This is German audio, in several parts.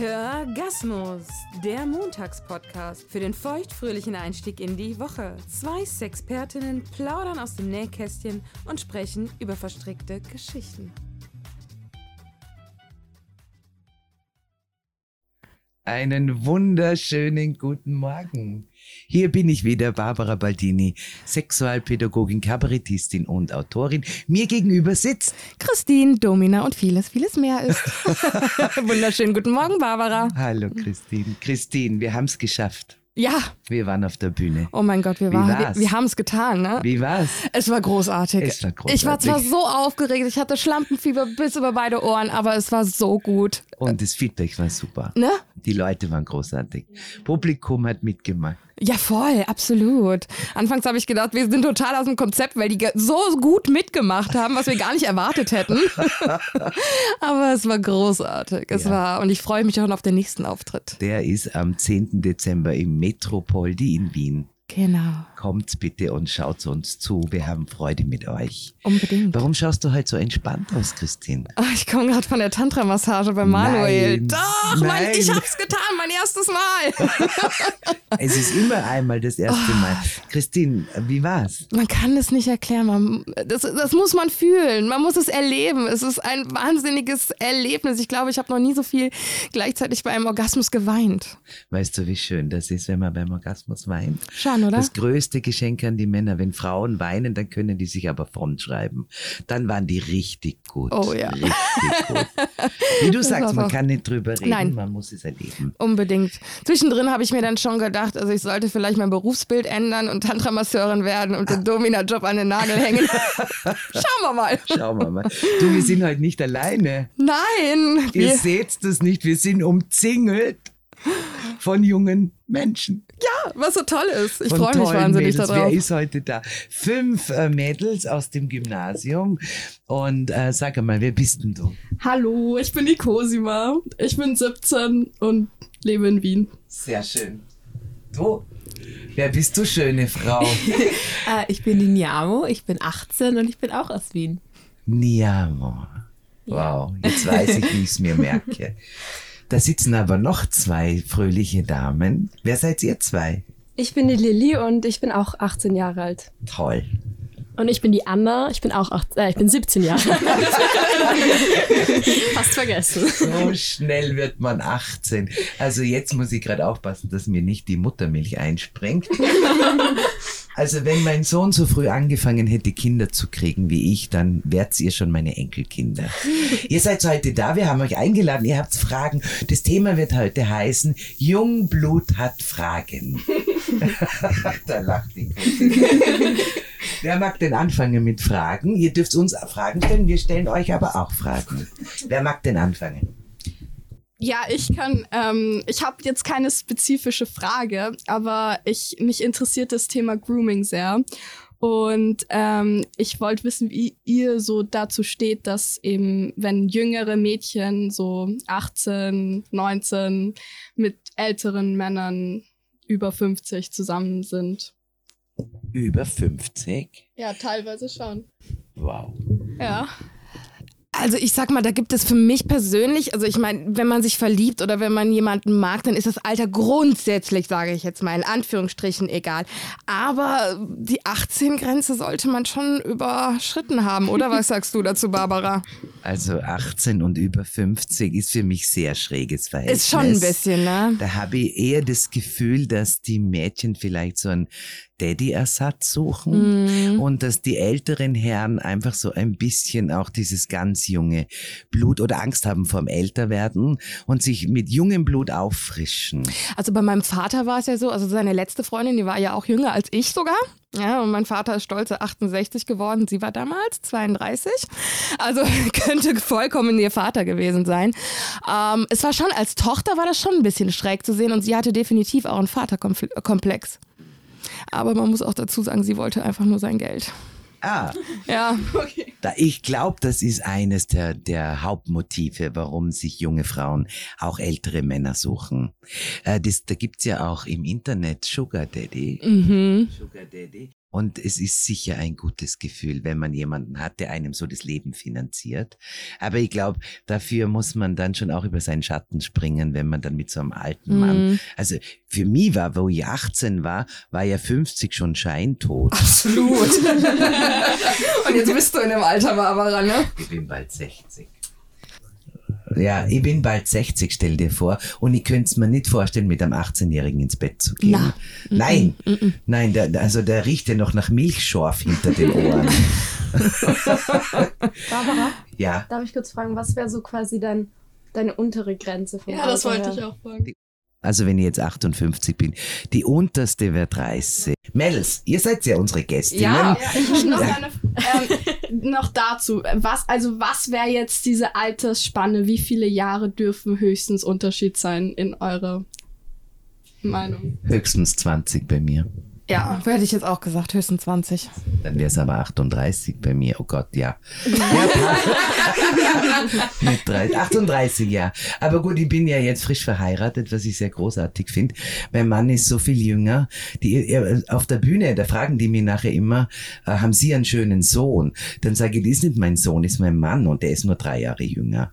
Hörgasmus, der Montagspodcast für den feuchtfröhlichen Einstieg in die Woche. Zwei Sexpertinnen plaudern aus dem Nähkästchen und sprechen über verstrickte Geschichten. Einen wunderschönen guten Morgen. Hier bin ich wieder, Barbara Baldini, Sexualpädagogin, Kabarettistin und Autorin. Mir gegenüber sitzt Christine, Domina und vieles, vieles mehr ist. Wunderschönen guten Morgen, Barbara. Hallo Christine. Christine, wir haben es geschafft. Ja, Wir waren auf der Bühne. oh mein Gott, wir, waren, wir, wir haben es getan, ne? Wie war's? Es war großartig. Es war großartig. Ich war zwar so aufgeregt, ich hatte Schlampenfieber bis über beide Ohren, aber es war so gut. Und das Feedback war super. Ne? Die Leute waren großartig. Publikum hat mitgemacht. Ja, voll, absolut. Anfangs habe ich gedacht, wir sind total aus dem Konzept, weil die so gut mitgemacht haben, was wir gar nicht erwartet hätten. Aber es war großartig. Es Ja. war, und ich freue mich schon auf den nächsten Auftritt. Der ist am 10. Dezember im Metropoldi in Wien. Genau, Kommt bitte und schaut uns zu. Wir haben Freude mit euch. unbedingt. Warum schaust du halt so entspannt aus, Christine? Ah, ich komme gerade von der Tantra-Massage bei Manuel. Nein, Doch, nein. ich hab's getan, mein erstes Mal. Es ist immer einmal das erste Mal. Christine, wie war's? Man kann es nicht erklären. Man, das, das muss man fühlen. Man muss es erleben. Es ist ein wahnsinniges Erlebnis. Ich glaube, ich habe noch nie so viel gleichzeitig bei einem Orgasmus geweint. Weißt du, wie schön das ist, wenn man beim Orgasmus weint? Schon, oder? Das größte Geschenk an die Männer. Wenn Frauen weinen, dann können die sich aber frontschreiben. Dann waren die richtig gut. Oh ja. Richtig gut. Wie du sagst, man kann nicht drüber reden, Nein. man muss es erleben. Unbedingt. Zwischendrin habe ich mir dann schon gedacht, also ich sollte vielleicht mein Berufsbild ändern und Tantramasseurin werden und den Domina-Job an den Nagel hängen. Schauen wir mal. Schauen wir mal. Du, wir sind heute nicht alleine. Nein. Ihr seht das nicht, wir sind umzingelt von jungen Menschen. ja, was so toll ist. Ich freue mich wahnsinnig Mädels. darauf. Wer ist heute da? Fünf äh, Mädels aus dem Gymnasium. Und äh, sag einmal, wer bist denn du? Hallo, ich bin die Cosima. Ich bin 17 und lebe in Wien. Sehr schön. Du? Wer bist du, schöne Frau? Äh, ich bin die Niamo, ich bin 18 und ich bin auch aus Wien. Niamo. Wow, jetzt weiß ich, wie ich es mir merke. Da sitzen aber noch zwei fröhliche Damen. Wer seid ihr zwei? Ich bin die Lilly und ich bin auch 18 Jahre alt. Toll. Und ich bin die Anna, ich bin auch 18, äh, ich bin 17 Jahre alt. Fast vergessen. So schnell wird man 18. Also jetzt muss ich gerade aufpassen, dass mir nicht die Muttermilch einspringt. Also wenn mein Sohn so früh angefangen hätte, Kinder zu kriegen wie ich, dann wärt ihr schon meine Enkelkinder. ihr seid heute da, wir haben euch eingeladen, ihr habt Fragen. Das Thema wird heute heißen, Jungblut hat Fragen. da lacht die. Wer mag denn anfangen mit Fragen? Ihr dürft uns Fragen stellen, wir stellen euch aber auch Fragen. Wer mag denn anfangen? Ja, ich kann, ähm, ich habe jetzt keine spezifische Frage, aber ich, mich interessiert das Thema Grooming sehr. Und ähm, ich wollte wissen, wie ihr so dazu steht, dass eben, wenn jüngere Mädchen so 18, 19 mit älteren Männern über 50 zusammen sind. Über 50? Ja, teilweise schon. Wow. Ja. Also ich sag mal, da gibt es für mich persönlich, also ich meine, wenn man sich verliebt oder wenn man jemanden mag, dann ist das Alter grundsätzlich, sage ich jetzt mal, in Anführungsstrichen egal. Aber die 18-Grenze sollte man schon überschritten haben, oder? Was sagst du dazu, Barbara? Also 18 und über 50 ist für mich sehr schräges Verhältnis. Ist schon ein bisschen, ne? Da habe ich eher das Gefühl, dass die Mädchen vielleicht so einen Daddy-Ersatz suchen Mhm. und dass die älteren Herren einfach so ein bisschen auch dieses ganz junge Blut oder Angst haben vorm Älterwerden und sich mit jungem Blut auffrischen. Also bei meinem Vater war es ja so, also seine letzte Freundin, die war ja auch jünger als ich sogar. Ja, und mein Vater ist stolze 68 geworden. Sie war damals 32. Also könnte vollkommen ihr Vater gewesen sein. Ähm, es war schon, als Tochter war das schon ein bisschen schräg zu sehen und sie hatte definitiv auch einen Vaterkomplex. Aber man muss auch dazu sagen, sie wollte einfach nur sein Geld. Ah, Ja, Da, ich glaube, das ist eines der, der Hauptmotive, warum sich junge Frauen auch ältere Männer suchen. Äh, das, da gibt's ja auch im Internet Sugar Daddy. mhm. Sugar Daddy. Und es ist sicher ein gutes Gefühl, wenn man jemanden hat, der einem so das Leben finanziert. Aber ich glaube, dafür muss man dann schon auch über seinen Schatten springen, wenn man dann mit so einem alten Mann. Mhm. Also für mich war, wo ich 18 war, war ja 50 schon scheintot. Absolut. Und jetzt bist du in dem Alter, Barbara, ne? Ich bin bald 60. Ja, ich bin bald 60, stell dir vor. Und ich könnte es mir nicht vorstellen, mit einem 18-Jährigen ins Bett zu gehen. Na. Nein, nein, der, also der riecht ja noch nach Milchschorf hinter den Ohren. Barbara, Ja, darf ich kurz fragen, was wäre so quasi dein, deine untere Grenze vom Ja, das wollte her? ich auch fragen. also wenn ich jetzt 58 bin, die unterste wäre 30. Mels, ihr seid ja unsere Gästinnen. Ja, ich habe noch, eine, ähm, noch dazu. Was, also was wäre jetzt diese Altersspanne? Wie viele Jahre dürfen höchstens Unterschied sein in eurer Meinung? Höchstens 20 bei mir. Ja, hätte ich jetzt auch gesagt, höchstens 20. Dann wäre es aber 38 bei mir. Oh Gott, ja. mit 30, 38, ja. Aber gut, ich bin ja jetzt frisch verheiratet, was ich sehr großartig finde. Mein Mann ist so viel jünger. Die, auf der Bühne, da fragen die mich nachher immer, äh, haben Sie einen schönen Sohn? Dann sage ich, das ist nicht mein Sohn, das ist mein Mann und der ist nur drei Jahre jünger.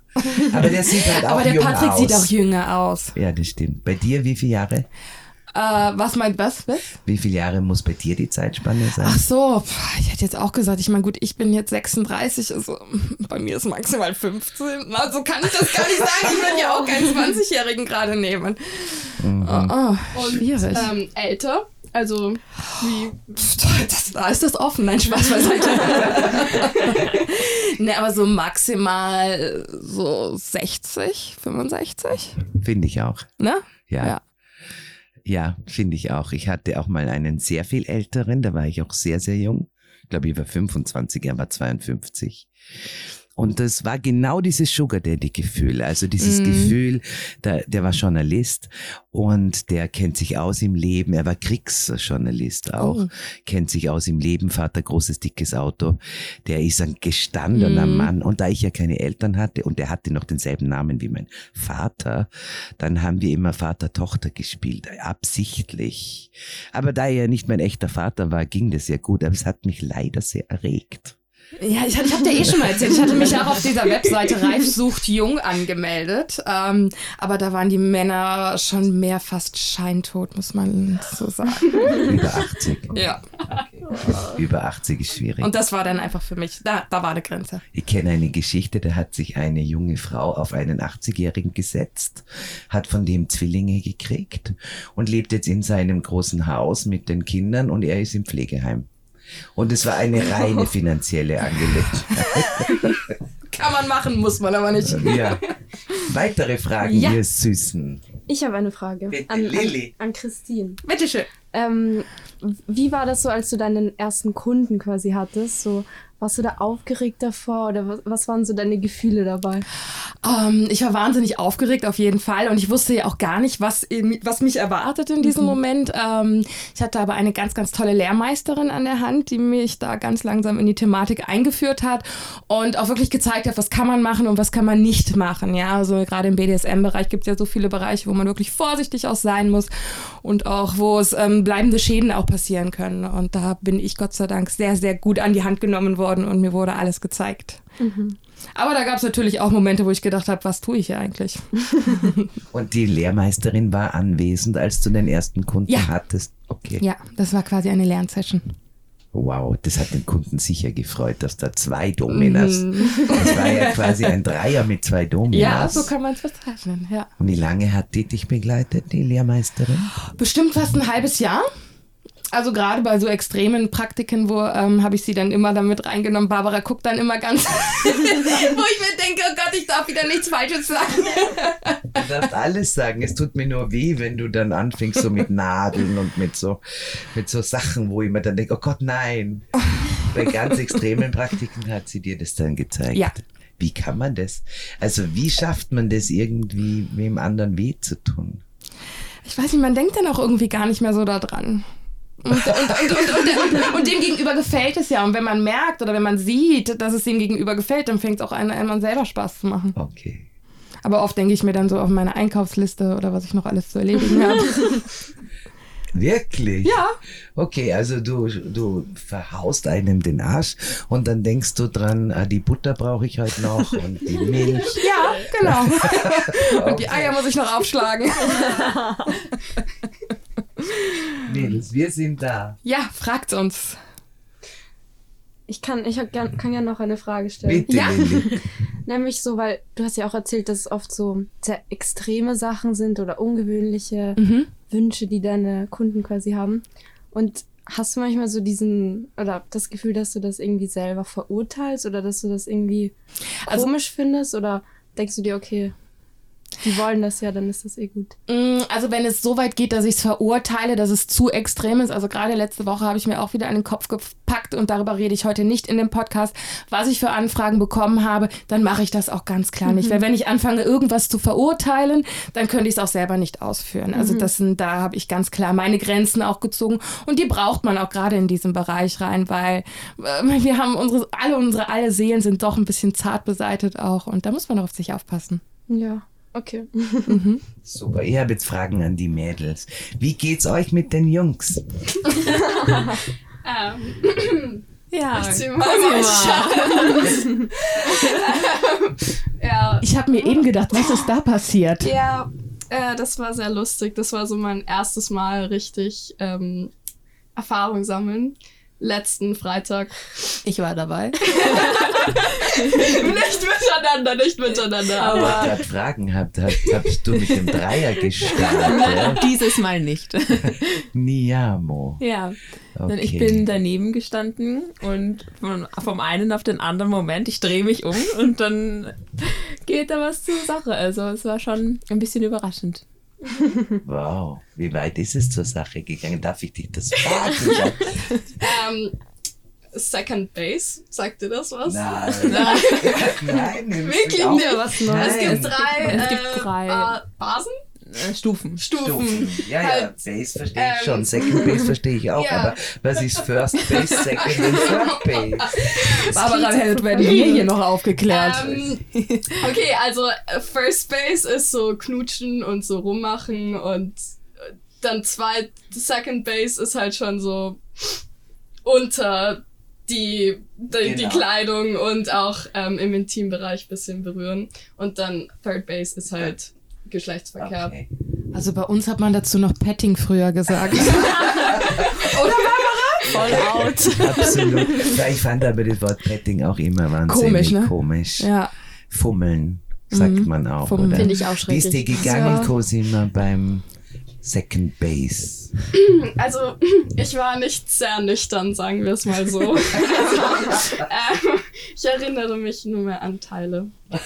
Aber der sieht halt auch Aber der Patrick aus. sieht auch jünger aus. Ja, das stimmt. Bei dir, wie viele Jahre? Äh, was meint was? was? Wie viele Jahre muss bei dir die Zeitspanne sein? Ach so, ich hätte jetzt auch gesagt, ich meine, gut, ich bin jetzt 36, also bei mir ist maximal 15. Also kann ich das gar nicht sagen. Ich würde ja auch keinen 20-Jährigen gerade nehmen. Mhm. Oh, oh, Und, schwierig. Ähm, älter? Also wie das, da ist das offen. Nein, Spaß beiseite. ne, aber so maximal so 60, 65, Finde ich auch. ne? Ja. Ja. Ja, finde ich auch. Ich hatte auch mal einen sehr viel älteren, da war ich auch sehr, sehr jung. Ich glaube, ich war 25, er war 52. Und das war genau dieses Sugar Daddy Gefühl. Also dieses Mhm. Gefühl, der, der war Journalist und der kennt sich aus im Leben. Er war Kriegsjournalist auch, Oh. kennt sich aus im Leben, Vater, großes, dickes Auto. Der ist ein gestandener Mhm. Mann. Und da ich ja keine Eltern hatte und der hatte noch denselben Namen wie mein Vater, dann haben wir immer Vater-Tochter gespielt, absichtlich. Aber da er ja nicht mein echter Vater war, ging das ja gut, aber es hat mich leider sehr erregt. Ja, ich, ich habe dir eh schon mal erzählt. Ich hatte mich auch auf dieser Webseite Reif sucht jung angemeldet. Ähm, aber da waren die Männer schon mehr fast scheintot, muss man so sagen. Über 80. Ja. Über 80 ist schwierig. Und das war dann einfach für mich, da, da war eine Grenze. Ich kenne eine Geschichte, da hat sich eine junge Frau auf einen 80-Jährigen gesetzt, hat von dem Zwillinge gekriegt und lebt jetzt in seinem großen Haus mit den Kindern und er ist im Pflegeheim. Und es war eine reine finanzielle Angelegenheit. Kann man machen, muss man aber nicht. ja. Weitere Fragen, Ja. ihr Süßen. Ich habe eine Frage Bitte, an, Lilly. an Christine. Bitteschön. Ähm, wie war das so, als du deinen ersten Kunden quasi hattest? So, warst du da aufgeregt davor oder was, was waren so deine Gefühle dabei? Ähm, ich war wahnsinnig aufgeregt auf jeden Fall und ich wusste ja auch gar nicht, was, was mich erwartet in diesem Moment. Ähm, ich hatte aber eine ganz, ganz tolle Lehrmeisterin an der Hand, die mich da ganz langsam in die Thematik eingeführt hat und auch wirklich gezeigt hat, was kann man machen und was kann man nicht machen. Ja, also gerade im BDSM-Bereich gibt es ja so viele Bereiche, wo man wirklich vorsichtig auch sein muss und auch wo es ähm, bleibende Schäden auch passieren können. Und da bin ich Gott sei Dank sehr, sehr gut an die Hand genommen worden und mir wurde alles gezeigt. Aber da gab es natürlich auch Momente, wo ich gedacht habe, was tue ich hier eigentlich? Und die Lehrmeisterin war anwesend, als du den ersten Kunden Ja. hattest. Okay. Ja, das war quasi eine Lernsession. Wow, das hat den Kunden sicher gefreut, dass da zwei Dominas. Das war ja quasi ein Dreier mit zwei Dominas. Ja, so kann man es bezeichnen, ja. Und wie lange hat die dich begleitet, die Lehrmeisterin? Bestimmt fast ein halbes Jahr. Also gerade bei so extremen Praktiken, wo ähm, habe ich sie dann immer damit reingenommen. Barbara guckt dann immer ganz, wo ich mir denke, oh Gott, ich darf wieder nichts Falsches sagen. Du darfst alles sagen. Es tut mir nur weh, wenn du dann anfängst so mit Nadeln und mit so, mit so Sachen, wo ich mir dann denke, oh Gott, nein. Bei ganz extremen Praktiken hat sie dir das dann gezeigt. Ja. Wie kann man das? Also wie schafft man das irgendwie, wem anderen weh zu tun? Ich weiß nicht, man denkt dann auch irgendwie gar nicht mehr so daran. Und, und, und, und, dem Gegenüber gefällt es ja. Und wenn man merkt oder wenn man sieht, dass es dem Gegenüber gefällt, dann fängt es auch an, einem selber Spaß zu machen. Okay. Aber oft denke ich mir dann so auf meine Einkaufsliste oder was ich noch alles zu erledigen habe. Wirklich? Ja. Okay, also du, du verhaust einem den Arsch und dann denkst du dran, ah, die Butter brauche ich heute noch und die Milch. Ja, genau. Und die Eier muss ich noch aufschlagen. Mädels, wir sind da. Ja, fragt uns. Ich kann, ich gern, kann ja noch eine Frage stellen. Bitte, Ja. Nämlich so, weil du hast ja auch erzählt, dass es oft so sehr extreme Sachen sind oder ungewöhnliche Mhm. Wünsche, die deine Kunden quasi haben. Und hast du manchmal so diesen, oder das Gefühl, dass du das irgendwie selber verurteilst oder dass du das irgendwie Also- komisch findest? Oder denkst du dir, okay, die wollen das ja, dann ist das eh gut. Mm, Also wenn es so weit geht, dass ich es verurteile, dass es zu extrem ist. Also gerade letzte Woche habe ich mir auch wieder den Kopf gepackt und darüber rede ich heute nicht in dem Podcast, was ich für Anfragen bekommen habe, dann mache ich das auch ganz klar nicht. Weil wenn ich anfange, irgendwas zu verurteilen, dann könnte ich es auch selber nicht ausführen. Also das sind, da habe ich ganz klar meine Grenzen auch gezogen und die braucht man auch gerade in diesem Bereich rein, weil äh, wir haben unsere, alle unsere, alle Seelen sind doch ein bisschen zart beseitet auch und da muss man auch auf sich aufpassen. Ja, okay. Super, ich habe jetzt Fragen an die Mädels. Wie geht's euch mit den Jungs? Ähm, Ja, ich ja, Ich habe mir eben gedacht, was ist da passiert? ja äh, das war sehr lustig. Das war so mein erstes Mal richtig ähm, Erfahrung sammeln. Letzten Freitag. ich war dabei. nicht miteinander, nicht miteinander. Ich Aber gerade Fragen habt, habt, hast du mit dem Dreier gestartet? Dieses Mal nicht. Niamo. ja. Okay. Ich bin daneben gestanden und von, vom einen auf den anderen Moment, ich drehe mich um und dann geht da was zur Sache. Also es war schon ein bisschen überraschend. Wow, wie weit ist es zur Sache gegangen? Darf ich dich das fragen? ähm, Second Base, sagt dir das was? Nein. Nein. Nein, Wirklich nicht. was Es Nein. gibt drei, Es gibt äh, drei. Ba- Basen? Äh, Stufen. Stufen. Stufen. Ja, ja, Halt, Base verstehe ich ähm, schon, Second Base verstehe ich auch, ja. aber was ist First Base, Second und Third Base? Barbara Held werden wir hier noch aufgeklärt. Ähm, okay, also äh, First Base ist so knutschen und so rummachen und äh, dann zweit, Second Base ist halt schon so unter die, die, die Genau. Kleidung und auch ähm, im Intimbereich bisschen berühren. Und dann Third Base ist halt Geschlechtsverkehr. Okay. Also bei uns hat man dazu noch Petting früher gesagt. Voll out. Absolut. Ja, ich fand aber das Wort Petting auch immer wahnsinnig Komisch, ne? komisch. ja. Fummeln, sagt Mhm. man auch, Fummeln. oder? Finde ich auch Wie ist dir schrecklich. gegangen, Ja. Cosima, beim Second Base? Also, ich war nicht sehr nüchtern, sagen wir es mal so. also, ähm, ich erinnere mich nur mehr an Teile.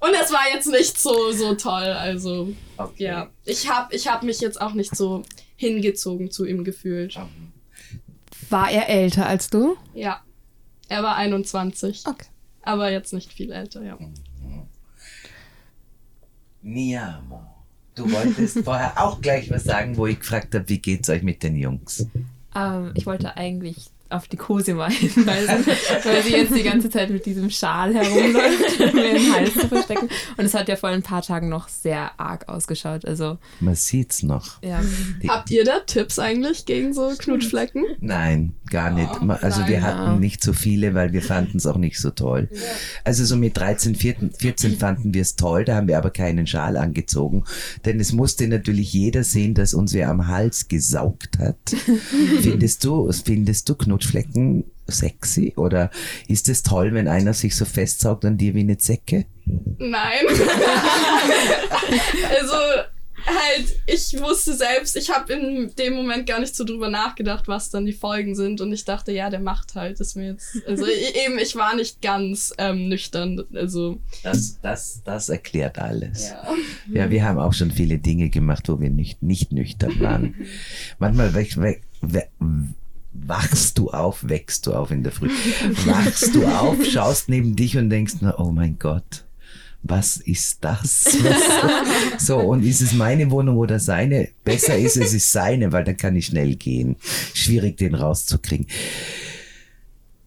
Und es war jetzt nicht so, so toll. Also, Okay. ja. Ich habe ich hab mich jetzt auch nicht so hingezogen zu ihm gefühlt. War er älter als du? Ja. Er war 21. Okay. Aber jetzt nicht viel älter, ja. Niamo. Du wolltest vorher auch gleich was sagen, wo ich gefragt habe, wie geht's euch mit den Jungs? Ähm, ich wollte eigentlich auf die Cosima hinweisen, weil sie jetzt die ganze Zeit mit diesem Schal herumläuft, um mir den Hals zu verstecken. Und es hat ja vor ein paar Tagen noch sehr arg ausgeschaut. Also, Man sieht's noch. ja. Die- Habt ihr da Tipps eigentlich gegen so Knutschflecken? Nein, gar nicht. Oh, Also wir nein. hatten nicht so viele, weil wir fanden es auch nicht so toll. Also so mit 13, 14, 14 fanden wir es toll, da haben wir aber keinen Schal angezogen, denn es musste natürlich jeder sehen, dass uns wer am Hals gesaugt hat. findest du, findest du Knutschflecken sexy oder ist es toll, wenn einer sich so festsaugt an dir wie eine Zecke? Nein. also halt, ich wusste selbst, ich habe in dem Moment gar nicht so drüber nachgedacht, was dann die Folgen sind und ich dachte, ja, der macht halt, ist mir jetzt, also e- eben, ich war nicht ganz ähm, nüchtern, also Das, das, das erklärt alles. ja. Ja, wir haben auch schon viele Dinge gemacht, wo wir nicht, nicht nüchtern waren. Manchmal weg, weg, we- wachst du auf, wächst du auf in der Früh. Wachst du auf, schaust neben dich und denkst nur, oh mein Gott, was ist das? Was? So, und ist es meine Wohnung oder seine? Besser ist es ist seine, weil dann kann ich schnell gehen. Schwierig, den rauszukriegen.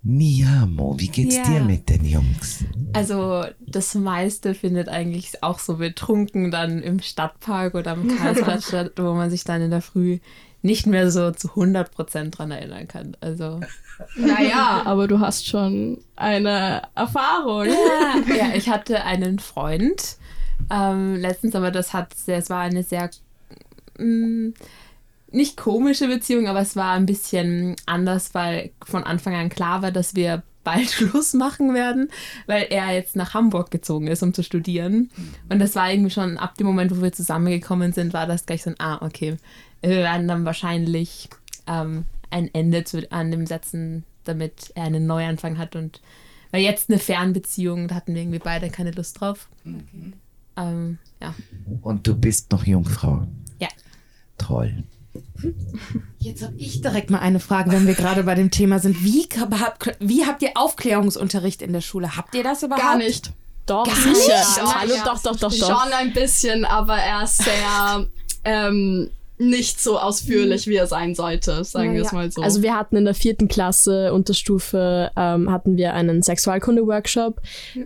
Niamo, wie geht's Ja. dir mit den Jungs? Also das meiste findet eigentlich auch so betrunken dann im Stadtpark oder am Karlsplatz statt, wo man sich dann in der Früh nicht mehr so zu 100% dran erinnern kann. Also Naja, aber du hast schon eine Erfahrung. ja, ja ich hatte einen Freund ähm, letztens, aber das hat es war eine sehr mh, nicht komische Beziehung, aber es war ein bisschen anders, weil von Anfang an klar war, dass wir bald Schluss machen werden, weil er jetzt nach Hamburg gezogen ist, um zu studieren. Und das war irgendwie schon ab dem Moment, wo wir zusammengekommen sind, war das gleich so ein, ah, okay, wir werden dann wahrscheinlich ähm, ein Ende zu, an dem setzen, damit er einen Neuanfang hat und weil jetzt eine Fernbeziehung, da hatten wir irgendwie beide keine Lust drauf. Ähm, ja. Und du bist noch Jungfrau. Ja. Toll. Jetzt habe ich direkt mal eine Frage, wenn wir gerade bei dem Thema sind. Wie, hab- wie habt ihr Aufklärungsunterricht in der Schule? Habt ihr das überhaupt? Gar nicht. Doch, Gar sicher. nicht? Hallo, doch, doch, doch, doch. Schon ein bisschen, aber er ist sehr ähm, nicht so ausführlich, wie er sein sollte, sagen wir es Ja, mal so. Also wir hatten in der vierten Klasse Unterstufe ähm, hatten wir einen Sexualkunde-Workshop,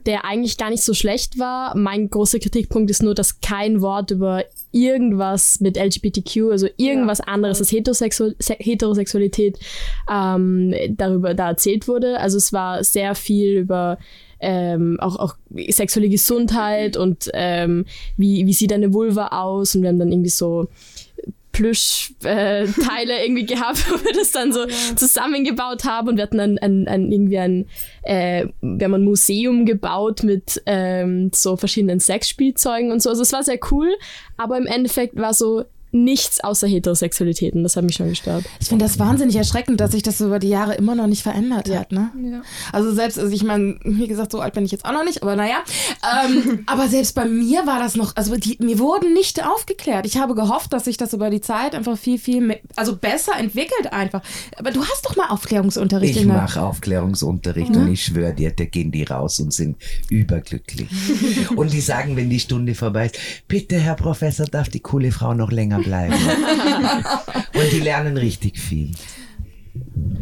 der eigentlich gar nicht so schlecht war. Mein großer Kritikpunkt ist nur, dass kein Wort über irgendwas mit LGBTQ, also irgendwas anderes als Heterosexu Se Heterosexualität ähm, darüber da erzählt wurde. Also es war sehr viel über ähm, auch, auch sexuelle Gesundheit und ähm, wie, wie sieht eine Vulva aus und wir haben dann irgendwie so Plüschteile äh, irgendwie gehabt, wo wir das dann so zusammengebaut haben. Und wir hatten dann ein, ein, irgendwie ein, äh, wir haben ein Museum gebaut mit ähm, so verschiedenen Sexspielzeugen und so. Also es war sehr cool, aber im Endeffekt war so nichts außer Heterosexualität und das hat mich schon gestört. Ich finde das wahnsinnig erschreckend, dass sich das so über die Jahre immer noch nicht verändert hat. Ne? Ja. Also selbst, also ich meine, wie gesagt, so alt bin ich jetzt auch noch nicht, aber naja. Ähm, aber selbst bei mir war das noch, also die, mir wurden nicht aufgeklärt. Ich habe gehofft, dass sich das über die Zeit einfach viel, viel, mehr, also besser entwickelt einfach. Aber du hast doch mal Aufklärungsunterricht Ich mache Aufklärungsunterricht und ich schwöre dir, da gehen die raus und sind überglücklich. und die sagen, wenn die Stunde vorbei ist, bitte, Herr Professor, darf die coole Frau noch länger bleiben. und die lernen richtig viel.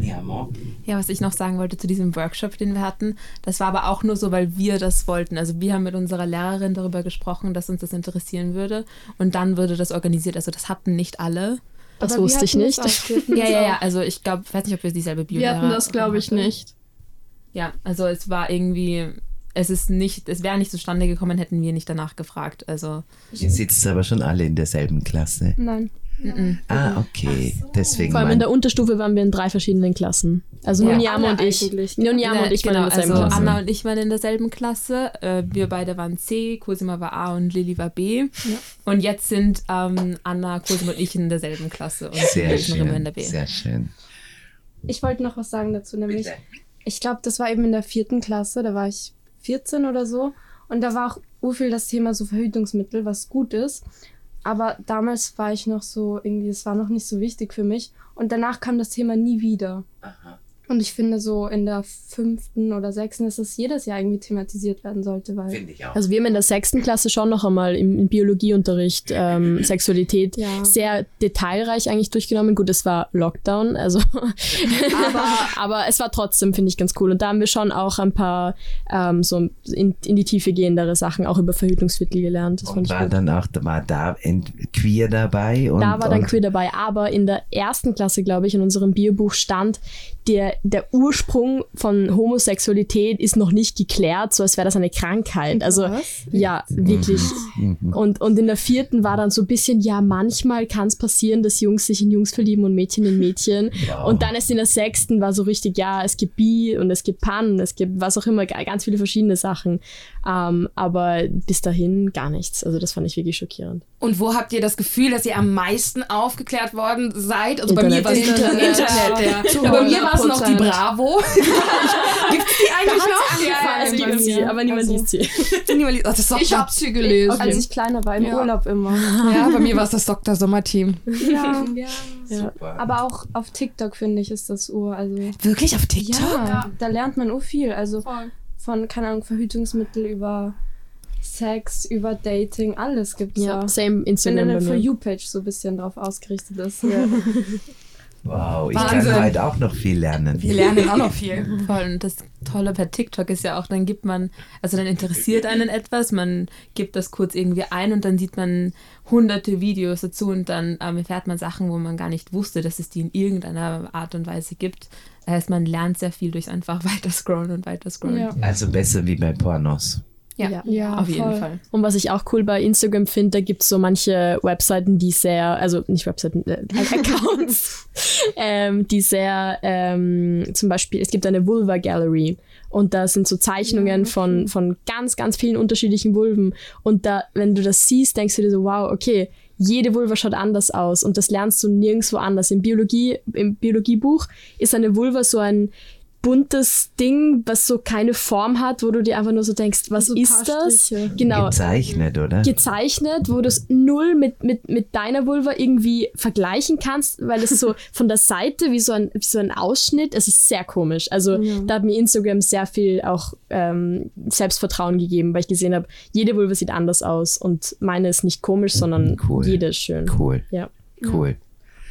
Ja, Mo. Ja, was ich noch sagen wollte zu diesem Workshop, den wir hatten, das war aber auch nur so, weil wir das wollten. Also wir haben mit unserer Lehrerin darüber gesprochen, dass uns das interessieren würde und dann würde das organisiert. Also das hatten nicht alle. Das Aber wusste ich nicht. Ja, ja, ja. Also ich glaube, weiß nicht, ob wir dieselbe Bio Wir hatten das, glaube ich, nicht. Ja, also es war irgendwie, es ist nicht, es wäre nicht zustande gekommen, hätten wir nicht danach gefragt. Also Ihr sitzt aber schon alle in derselben Klasse. Nein. Ah, okay. Deswegen Vor allem in der Unterstufe waren wir in drei verschiedenen Klassen. Also Ja. Nunjama Alle und ich. Ja, und ich genau, waren in derselben also Klasse. Anna und ich waren in derselben Klasse. Äh, wir beide waren C, Cosima war A und Lilly war B. Und jetzt sind ähm, Anna, Cosima und ich in derselben Klasse und sehr immer in schön. der B. Sehr schön. Ich wollte noch was sagen dazu, nämlich, ich glaube, das war eben in der vierten Klasse, da war ich 14 oder so. Und da war auch urviel das Thema so Verhütungsmittel, was gut ist. Aber damals war ich noch so, irgendwie, es war noch nicht so wichtig für mich. Und danach kam das Thema nie wieder. Und ich finde, so in der fünften oder sechsten ist es jedes Jahr irgendwie thematisiert werden sollte, weil. Finde ich auch. Also wir haben in der sechsten Klasse schon noch einmal im, im Biologieunterricht ähm, Sexualität Ja. sehr detailreich eigentlich durchgenommen. Gut, es war Lockdown, also aber, aber es war trotzdem, finde ich, ganz cool. Und da haben wir schon auch ein paar ähm, so in, in die Tiefe gehendere Sachen auch über Verhütungsmittel gelernt. Das und war gut. dann auch war da queer dabei und Da war dann und, queer dabei, aber in der ersten Klasse, glaube ich, in unserem Biobuch stand, der, der Ursprung von Homosexualität ist noch nicht geklärt, so als wäre das eine Krankheit. Also ja, wirklich. Mhm. Und, und in der vierten war dann so ein bisschen, ja, manchmal kann es passieren, dass Jungs sich in Jungs verlieben und Mädchen in Mädchen. Wow. Und dann ist in der sechsten war so richtig, ja, es gibt Bi und es gibt Pan, es gibt was auch immer, ga- ganz viele verschiedene Sachen. Ähm, aber bis dahin gar nichts. Also das fand ich wirklich schockierend. Und wo habt ihr das Gefühl, dass ihr am meisten aufgeklärt worden seid? Also bei mir Internet. war es Internet. Internet. Ja. Ja, bei mir war es noch die 100%. Bravo. Gibt es die eigentlich noch? Ja, es ja, gibt sie, aber niemand Also- liest sie. Niemand liest- Ach, das Ich habe sie gelesen. Als ich kleiner war, im Ja. Urlaub immer. Ja, bei mir war es das Dr. Sommer-Team. Ja. ja. Super. Aber auch auf TikTok finde ich ist das Ur. Also Wirklich auf TikTok? ja, da lernt man ur viel. Also Voll. von keine Ahnung Verhütungsmittel über Sex, über Dating, alles gibt's Ja, da. same Wenn Instagram eine bei For mir. You Page so ein bisschen drauf ausgerichtet ist. Ja. Wow, ich Wahnsinn. kann heute auch noch viel lernen. Wir lernen auch noch viel. Voll. Und das Tolle bei TikTok ist ja auch, dann gibt man, also dann interessiert einen etwas, man gibt das kurz irgendwie ein und dann sieht man hunderte Videos dazu und dann ähm, erfährt man Sachen, wo man gar nicht wusste, dass es die in irgendeiner Art und Weise gibt. Das heißt, man lernt sehr viel durch einfach weiter scrollen und weiter scrollen. Ja. Also besser wie bei Pornos. Ja, Ja, auf jeden voll. Fall. Und was ich auch cool bei Instagram finde, da gibt es so manche Webseiten, die sehr, also nicht Webseiten, äh, Accounts, ähm, die sehr, ähm, zum Beispiel, es gibt eine Vulva Gallery und da sind so Zeichnungen von, von ganz, ganz vielen unterschiedlichen Vulven und da, wenn du das siehst, denkst du dir so, wow, okay, jede Vulva schaut anders aus und das lernst du nirgendwo anders. Im Biologie, im Biologiebuch ist eine Vulva so ein buntes Ding, was so keine Form hat, wo du dir einfach nur so denkst, was So ist das? Striche. Genau Gezeichnet, oder? gezeichnet, wo du es null mit, mit, mit deiner Vulva irgendwie vergleichen kannst, weil es so von der Seite wie so ein, wie so ein Ausschnitt, es ist sehr komisch. Also da hat mir Instagram sehr viel auch ähm, Selbstvertrauen gegeben, weil ich gesehen habe, jede Vulva sieht anders aus und meine ist nicht komisch, sondern Cool. jede ist schön. Cool, Ja. cool.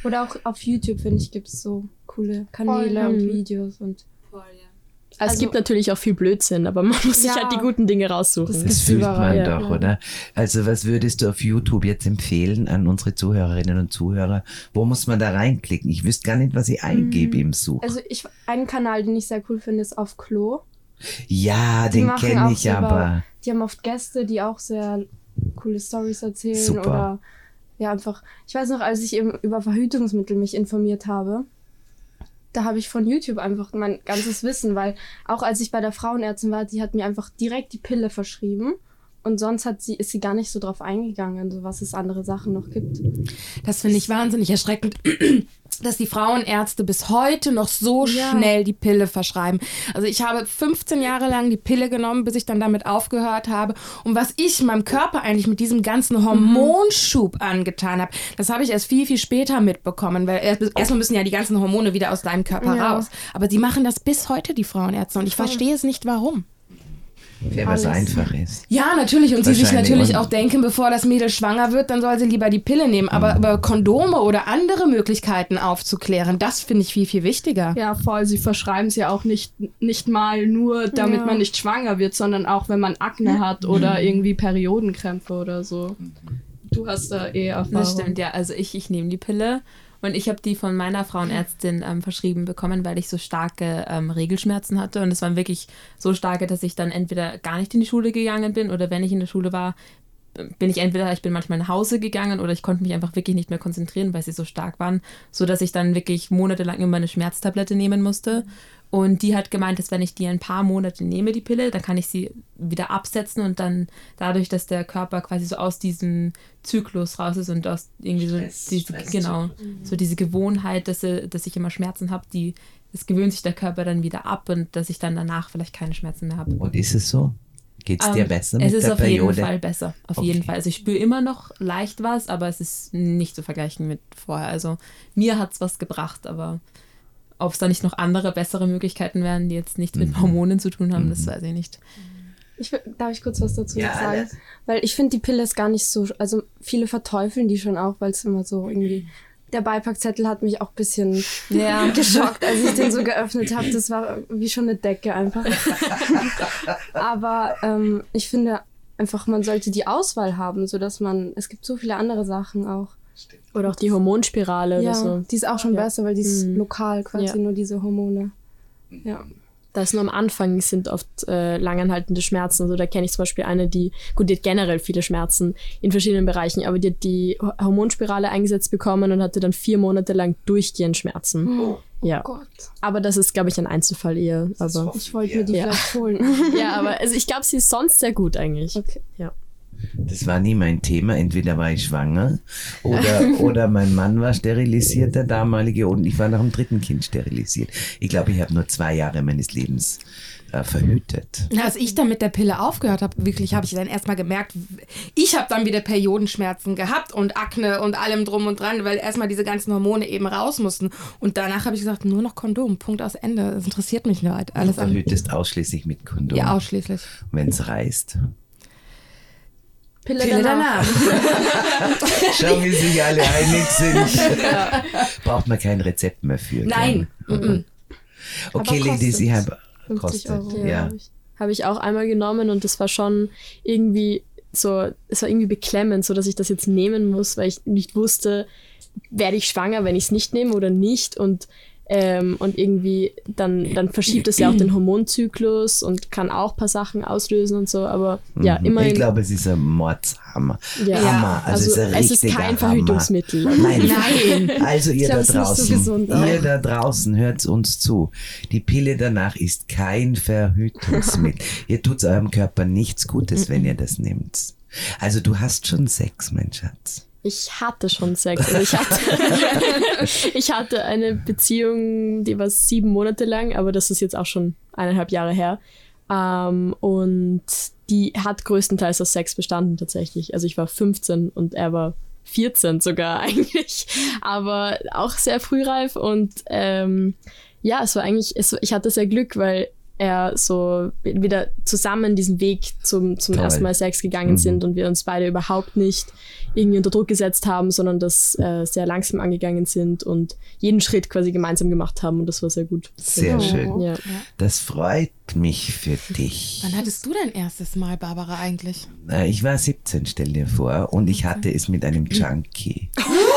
Oder auch auf YouTube, finde ich, gibt es so coole Kanäle Voll. und Mhm. Videos und Also, es Also- gibt natürlich auch viel Blödsinn, aber man muss sich Ja. halt die guten Dinge raussuchen. Das Das fühlt überall, man ja. doch, oder? Also was würdest du auf YouTube jetzt empfehlen an unsere Zuhörerinnen und Zuhörer? Wo muss man da reinklicken? Ich wüsste gar nicht, was ich eingebe im Such. also ich einen Kanal, den ich sehr cool finde, ist auf Klo. ja, die den kenne ich über- aber. Die haben oft Gäste, die auch sehr coole Stories erzählen Super. oder ja einfach. Ich weiß noch, als ich eben über Verhütungsmittel mich informiert habe, da habe ich von YouTube einfach mein ganzes Wissen, weil auch als ich bei der Frauenärztin war, die hat mir einfach direkt die Pille verschrieben. Und sonst hat sie, ist sie gar nicht so drauf eingegangen, so was es andere Sachen noch gibt. Das finde ich wahnsinnig erschreckend, dass die Frauenärzte bis heute noch so Ja. schnell die Pille verschreiben. Also ich habe 15 Jahre lang die Pille genommen, bis ich dann damit aufgehört habe. Und was ich meinem Körper eigentlich mit diesem ganzen Hormonschub angetan habe, das habe ich erst viel, viel später mitbekommen, weil erst, erstmal müssen ja die ganzen Hormone wieder aus deinem Körper Ja. raus. Aber die machen das bis heute, die Frauenärzte. Und ich verstehe es nicht, warum. Wer was einfach ist. Ja, natürlich. Und sie sich natürlich auch denken, bevor das Mädel schwanger wird, dann soll sie lieber die Pille nehmen. Mhm. Aber über Kondome oder andere Möglichkeiten aufzuklären, das finde ich viel, viel wichtiger. Ja, voll. Sie verschreiben es ja auch nicht, nicht mal nur, damit Ja. man nicht schwanger wird, sondern auch, wenn man Akne hat oder irgendwie Periodenkrämpfe oder so. Du hast da eh Erfahrung. Das stimmt, ja. Also ich, ich nehme die Pille und ich habe die von meiner Frauenärztin ähm, verschrieben bekommen, weil ich so starke ähm, Regelschmerzen hatte. Und es waren wirklich so starke, dass ich dann entweder gar nicht in die Schule gegangen bin oder wenn ich in der Schule war, bin ich entweder, ich bin manchmal nach Hause gegangen oder ich konnte mich einfach wirklich nicht mehr konzentrieren, weil sie so stark waren, so dass ich dann wirklich monatelang immer eine Schmerztablette nehmen musste. Und die hat gemeint, dass wenn ich die ein paar Monate nehme, die Pille, dann kann ich sie wieder absetzen und dann dadurch, dass der Körper quasi so aus diesem Zyklus raus ist und aus irgendwie so Stress- diese, Stresszyklus. genau, so diese Gewohnheit, dass, er- dass ich immer Schmerzen habe, die das gewöhnt sich der Körper dann wieder ab und dass ich dann danach vielleicht keine Schmerzen mehr habe. Und ist es so? Geht es dir Ähm, besser mit es ist der auf Periode? jeden Fall besser. Auf Okay. jeden Fall. Also ich spüre immer noch leicht was, aber es ist nicht zu vergleichen mit vorher. Also mir hat es was gebracht, aber ob es da nicht noch andere, bessere Möglichkeiten wären, die jetzt nichts Mhm. mit Hormonen zu tun haben, das weiß ich nicht. Ich, darf ich kurz was dazu Ja, sagen? alles. Weil ich finde, die Pille ist gar nicht so, also viele verteufeln die schon auch, weil es immer so irgendwie, der Beipackzettel hat mich auch ein bisschen Ja. geschockt, als ich den so geöffnet habe. Das war wie schon eine Decke einfach. Aber ähm, ich finde einfach, man sollte die Auswahl haben, sodass man, es gibt so viele andere Sachen auch. Oder auch die Hormonspirale Ja, oder so. die ist auch schon Ja. besser, weil die ist Mhm. lokal quasi Ja. nur diese Hormone. Ja. Da ist nur am Anfang sind oft äh, langanhaltende Schmerzen. Also da kenne ich zum Beispiel eine, die, gut, die hat generell viele Schmerzen in verschiedenen Bereichen, aber die hat die Ho- Hormonspirale eingesetzt bekommen und hatte dann vier Monate lang durchgehend Schmerzen. Oh ja. Gott. Aber das ist, glaube ich, ein Einzelfall eher. Aber, Ich wollte mir die Ja. vielleicht holen. ja, aber also ich glaube, sie ist sonst sehr gut eigentlich. Okay. Ja. Das war nie mein Thema. Entweder war ich schwanger oder, oder mein Mann war sterilisiert, der damalige, und ich war nach dem dritten Kind sterilisiert. Ich glaube, ich habe nur zwei Jahre meines Lebens äh, verhütet. Na, Als ich dann mit der Pille aufgehört habe, wirklich habe ich dann erstmal gemerkt, ich habe dann wieder Periodenschmerzen gehabt und Akne und allem drum und dran, weil erstmal diese ganzen Hormone eben raus mussten. Und danach habe ich gesagt, nur noch Kondom, Punkt aus Ende. Das interessiert mich nicht. Du Alles andere. verhütest ausschließlich mit Kondom, Ja, ausschließlich. wenn es reißt. Pille, Pille danach. danach. Schau, wie sich alle einig sind. Braucht man kein Rezept mehr für. Nein. gell? Mhm. Okay, Aber Ladies, ich habe 50 kostet. Euro. Ja. Habe ich, hab ich auch einmal genommen und das war schon irgendwie so, es war irgendwie beklemmend, so dass ich das jetzt nehmen muss, weil ich nicht wusste, werde ich schwanger, wenn ich es nicht nehme oder nicht und ähm, und irgendwie dann, dann verschiebt es ja auch den Hormonzyklus und kann auch ein paar Sachen auslösen und so, aber ja, Mhm. immerhin. Ich glaube, es ist ein Mordshammer. Ja. Hammer. Also, also es ist, es ist kein Hammer. Verhütungsmittel. Nein. Nein. Also ihr glaub, da so draußen, auch. ihr da draußen hört uns zu. Die Pille danach ist kein Verhütungsmittel. ihr tut eurem Körper nichts Gutes, wenn ihr das nehmt. Also du hast schon Sex, mein Schatz. Ich hatte schon Sex. Also ich, hatte, ich hatte eine Beziehung, die war sieben Monate lang, aber das ist jetzt auch schon eineinhalb Jahre her. Ähm, und die hat größtenteils aus Sex bestanden tatsächlich. Also ich war 15 und er war 14 sogar eigentlich, aber auch sehr frühreif und ähm, ja, es war eigentlich, es, ich hatte sehr Glück, weil er so wieder zusammen diesen Weg zum, zum Toll. ersten Mal Sex gegangen Mhm. sind und wir uns beide überhaupt nicht irgendwie unter Druck gesetzt haben, sondern das äh, sehr langsam angegangen sind und jeden Schritt quasi gemeinsam gemacht haben und das war sehr gut. Sehr schön. Ja. Das freut mich für dich. Wann hattest du dein erstes Mal, Barbara, eigentlich? Äh, Ich war 17, stell dir vor, und ich hatte es mit einem Junkie.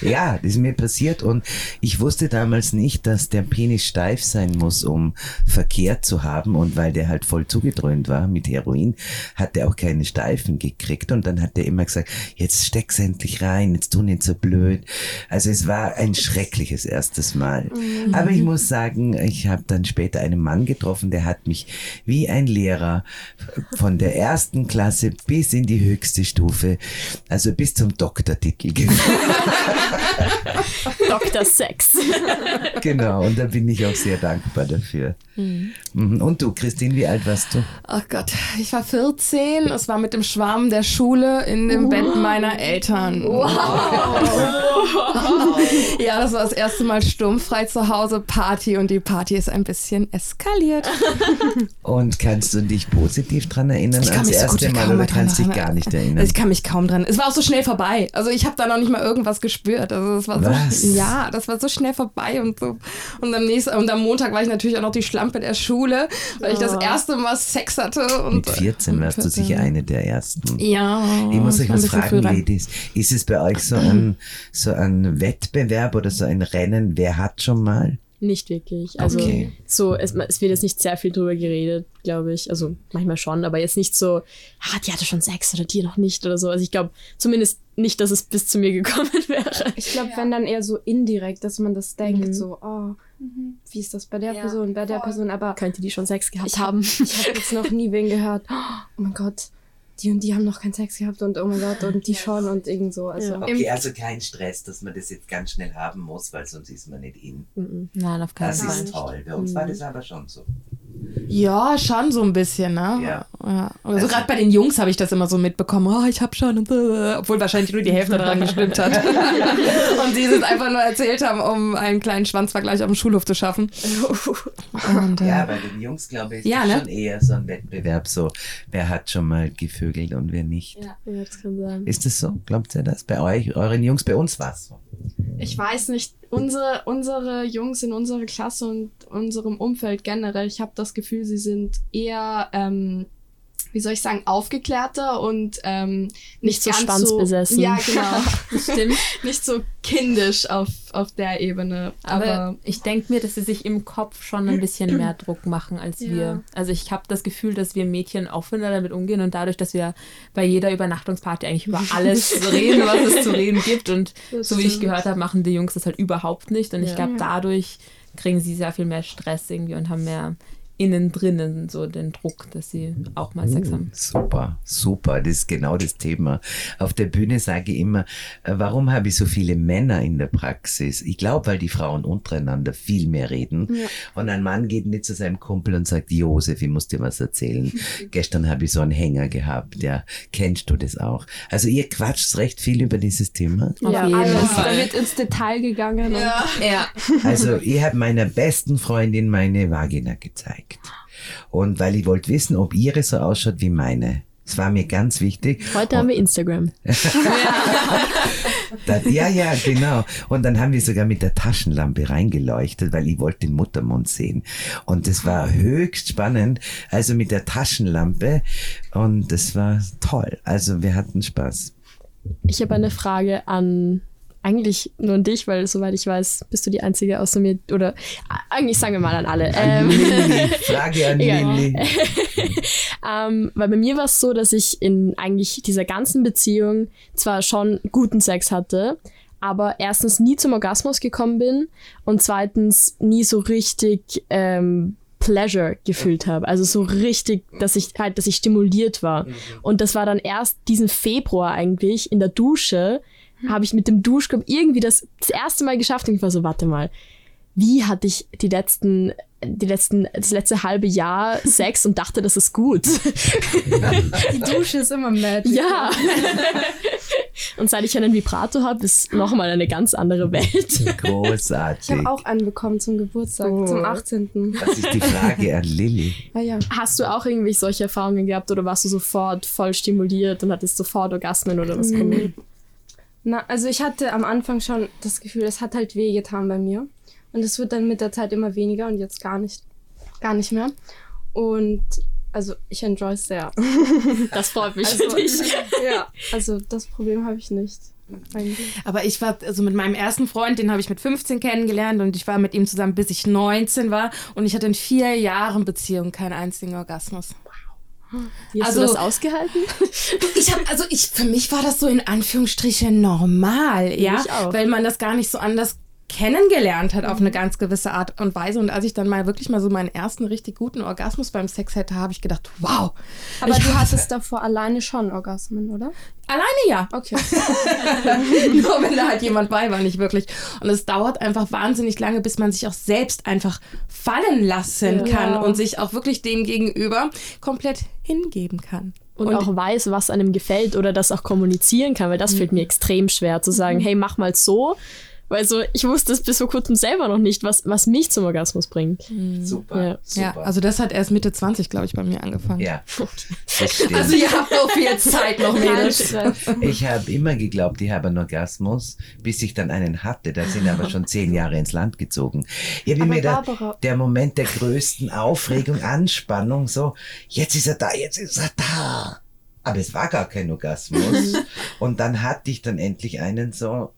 Ja, das ist mir passiert und ich wusste damals nicht, dass der Penis steif sein muss, um Verkehr zu haben und weil der halt voll zugedröhnt war mit Heroin, hat er auch keine Steifen gekriegt und dann hat er immer gesagt, jetzt steck's endlich rein, jetzt tu nicht so blöd. Also es war ein schreckliches erstes Mal. Aber ich muss sagen, ich habe dann später einen Mann getroffen, der hat mich wie ein Lehrer von der ersten Klasse bis in die höchste Stufe, also bis zum Doktortitel geführt. Dr. Sex. genau, und da bin ich auch sehr dankbar dafür. Mhm. Und du, Christine, wie alt warst du? Ach Gott, ich war 14. Es war mit dem Schwarm der Schule in dem Bett meiner Eltern. ja, das war das erste Mal sturmfrei zu Hause, Party und die Party ist ein bisschen eskaliert. Und kannst du dich positiv dran erinnern Ich kann als mich so erste Mal kaum oder kannst dich erinnern. gar nicht erinnern? Ich kann mich kaum dran. Es war auch so schnell vorbei. Also ich habe da noch nicht mal irgendwas gespürt. Also es war Was? so ja, das war so schnell vorbei und so. Und am nächsten und am Montag war ich natürlich auch noch die Schlampe der Schule, weil ich das erste Mal Sex hatte und Mit 14 warst du sicher eine der ersten. Ja. Ich muss euch was fragen. Ladies. Ist es bei euch so ein, so ein Wettbewerb oder so ein Rennen? Wer hat schon mal? Nicht wirklich. Also Okay. so, es, es wird jetzt nicht sehr viel drüber geredet, glaube ich. Also manchmal schon, aber jetzt nicht so, ah, die hatte schon Sex oder die noch nicht oder so. Also ich glaube zumindest nicht, dass es bis zu mir gekommen wäre. Ich glaube, wenn dann eher so indirekt, dass man das denkt, Mhm. so, oh, wie ist das bei der Ja, Person, bei der voll. Person, aber Könnte die schon Sex gehabt ich habe haben. ich hab jetzt noch nie wen gehört, oh mein Gott, die und die haben noch keinen Sex gehabt und oh mein Gott, und die schon und irgend so. Also, Ja. Okay, also kein Stress, dass man das jetzt ganz schnell haben muss, weil sonst ist man nicht in. Mhm. Nein, auf keinen Das Fall. ist toll. Bei uns war das aber schon so. Ja, schon so ein bisschen, ne? Ja. ja. Also, Also- gerade bei den Jungs habe ich das immer so mitbekommen. Oh, ich hab schon. Obwohl wahrscheinlich nur die Hälfte daran gestimmt hat. und sie es einfach nur erzählt haben, um einen kleinen Schwanzvergleich auf dem Schulhof zu schaffen. Und, äh, Ja, bei den Jungs, glaube ich, ist Ja, das ne? schon eher so ein Wettbewerb, so wer hat schon mal gevögelt und wer nicht. Ja, das kann sein. Ist das so? Glaubt ihr das? Bei euch, euren Jungs, bei uns war es so. Ich weiß nicht, unsere, unsere Jungs in unserer Klasse und unserem Umfeld generell, ich habe das Gefühl, sie sind eher, ähm, wie soll ich sagen, aufgeklärter und ähm, nicht, Nicht so ganz schwanzbesessen. So, ja, genau. Stimmt. nicht so kindisch auf, auf der Ebene. Aber, Aber, ich denke mir, dass sie sich im Kopf schon ein bisschen mehr Druck machen als Ja. wir. Also ich habe das Gefühl, dass wir Mädchen offener damit umgehen und dadurch, dass wir bei jeder Übernachtungsparty eigentlich über alles reden, was es zu reden gibt. Und Das so wie ich gehört habe, machen die Jungs das halt überhaupt nicht. Und ich Ja. glaube, dadurch kriegen sie sehr viel mehr Stress irgendwie und haben mehr innen drinnen so den Druck, dass sie auch mal Sex Uh, haben. Super, super. Das ist genau das Thema. Auf der Bühne sage ich immer, äh, warum habe ich so viele Männer in der Praxis? Ich glaube, weil die Frauen untereinander viel mehr reden. Und ein Mann geht nicht zu seinem Kumpel und sagt, Josef, ich muss dir was erzählen. Gestern habe ich so einen Hänger gehabt. Ja, kennst du das auch? Also ihr quatscht recht viel über dieses Thema. Auf Ja, alles, da wird ins Detail gegangen. ja. Ja. Also ich habe meiner besten Freundin meine Vagina gezeigt. Und weil ich wollte wissen, ob ihre so ausschaut wie meine. Das war mir ganz wichtig. Heute haben wir Instagram. Das, ja, ja, genau. Und dann haben wir sogar mit der Taschenlampe reingeleuchtet, weil ich wollte den Muttermund sehen. Und das war höchst spannend. Also mit der Taschenlampe. Und das war toll. Also wir hatten Spaß. Ich habe eine Frage an eigentlich nur an dich, weil soweit ich weiß, bist du die Einzige außer mir, oder eigentlich sagen wir mal an alle. An Ähm. Frage an. Lilly. ähm, weil bei mir war es so, dass ich in eigentlich dieser ganzen Beziehung zwar schon guten Sex hatte, aber erstens nie zum Orgasmus gekommen bin und zweitens nie so richtig ähm, Pleasure gefühlt habe. Also so richtig, dass ich halt, dass ich stimuliert war. Und das war dann erst diesen Februar eigentlich in der Dusche, habe ich mit dem Duschkopf irgendwie das, das erste Mal geschafft und ich war so, warte mal, wie hatte ich die letzten, die letzten, das letzte halbe Jahr Sex und dachte, das ist gut. Die Dusche ist immer mad. ja. und seit ich einen Vibrator habe, ist nochmal eine ganz andere Welt. Großartig. Ich habe auch einen bekommen zum Geburtstag, Oh. zum 18. Das ist die Frage an Lilly. Ah ja. Hast du auch irgendwie solche Erfahrungen gehabt oder warst du sofort voll stimuliert und hattest sofort Orgasmen oder was kommt? Na, also ich hatte am Anfang schon das Gefühl, es hat halt weh getan bei mir. Und es wird dann mit der Zeit immer weniger und jetzt gar nicht, gar nicht mehr. Und also ich enjoy es sehr. Das freut mich Also, für dich. ja, also das Problem habe ich nicht. Eigentlich. Aber ich war, also mit meinem ersten Freund, den habe ich mit 15 kennengelernt und ich war mit ihm zusammen, bis ich 19 war. Und ich hatte in vier Jahren Beziehung keinen einzigen Orgasmus. Wie hast Also- du das ausgehalten? Ich habe, also ich, für mich war das so in Anführungsstrichen normal, ja, weil man das gar nicht so anders kennengelernt hat auf eine ganz gewisse Art und Weise. Und als ich dann mal wirklich mal so meinen ersten richtig guten Orgasmus beim Sex hatte, habe ich gedacht, wow. Aber du hattest davor alleine schon Orgasmen, oder? alleine ja. Okay. Nur wenn da halt jemand bei war, nicht wirklich. Und es dauert einfach wahnsinnig lange, bis man sich auch selbst einfach fallen lassen Ja. kann und sich auch wirklich dem gegenüber komplett hingeben kann. Und, auch weiß, was einem gefällt oder das auch kommunizieren kann, weil das fällt mir extrem schwer zu sagen, hey, mach mal so. Weil so, ich wusste es bis vor kurzem selber noch nicht, was, was mich zum Orgasmus bringt. Super. Ja. super. Ja, also das hat erst Mitte 20, glaube ich, bei mir angefangen. Ja. Also ihr habt so viel Zeit noch, Mädels. Ich habe immer geglaubt, ich habe einen Orgasmus, bis ich dann einen hatte. Da sind aber schon zehn Jahre ins Land gezogen. Ich habe Aber mir gedacht, der Moment der größten Aufregung, Anspannung, so, jetzt ist er da, jetzt ist er da. Aber es war gar kein Orgasmus. Und dann hatte ich dann endlich einen so.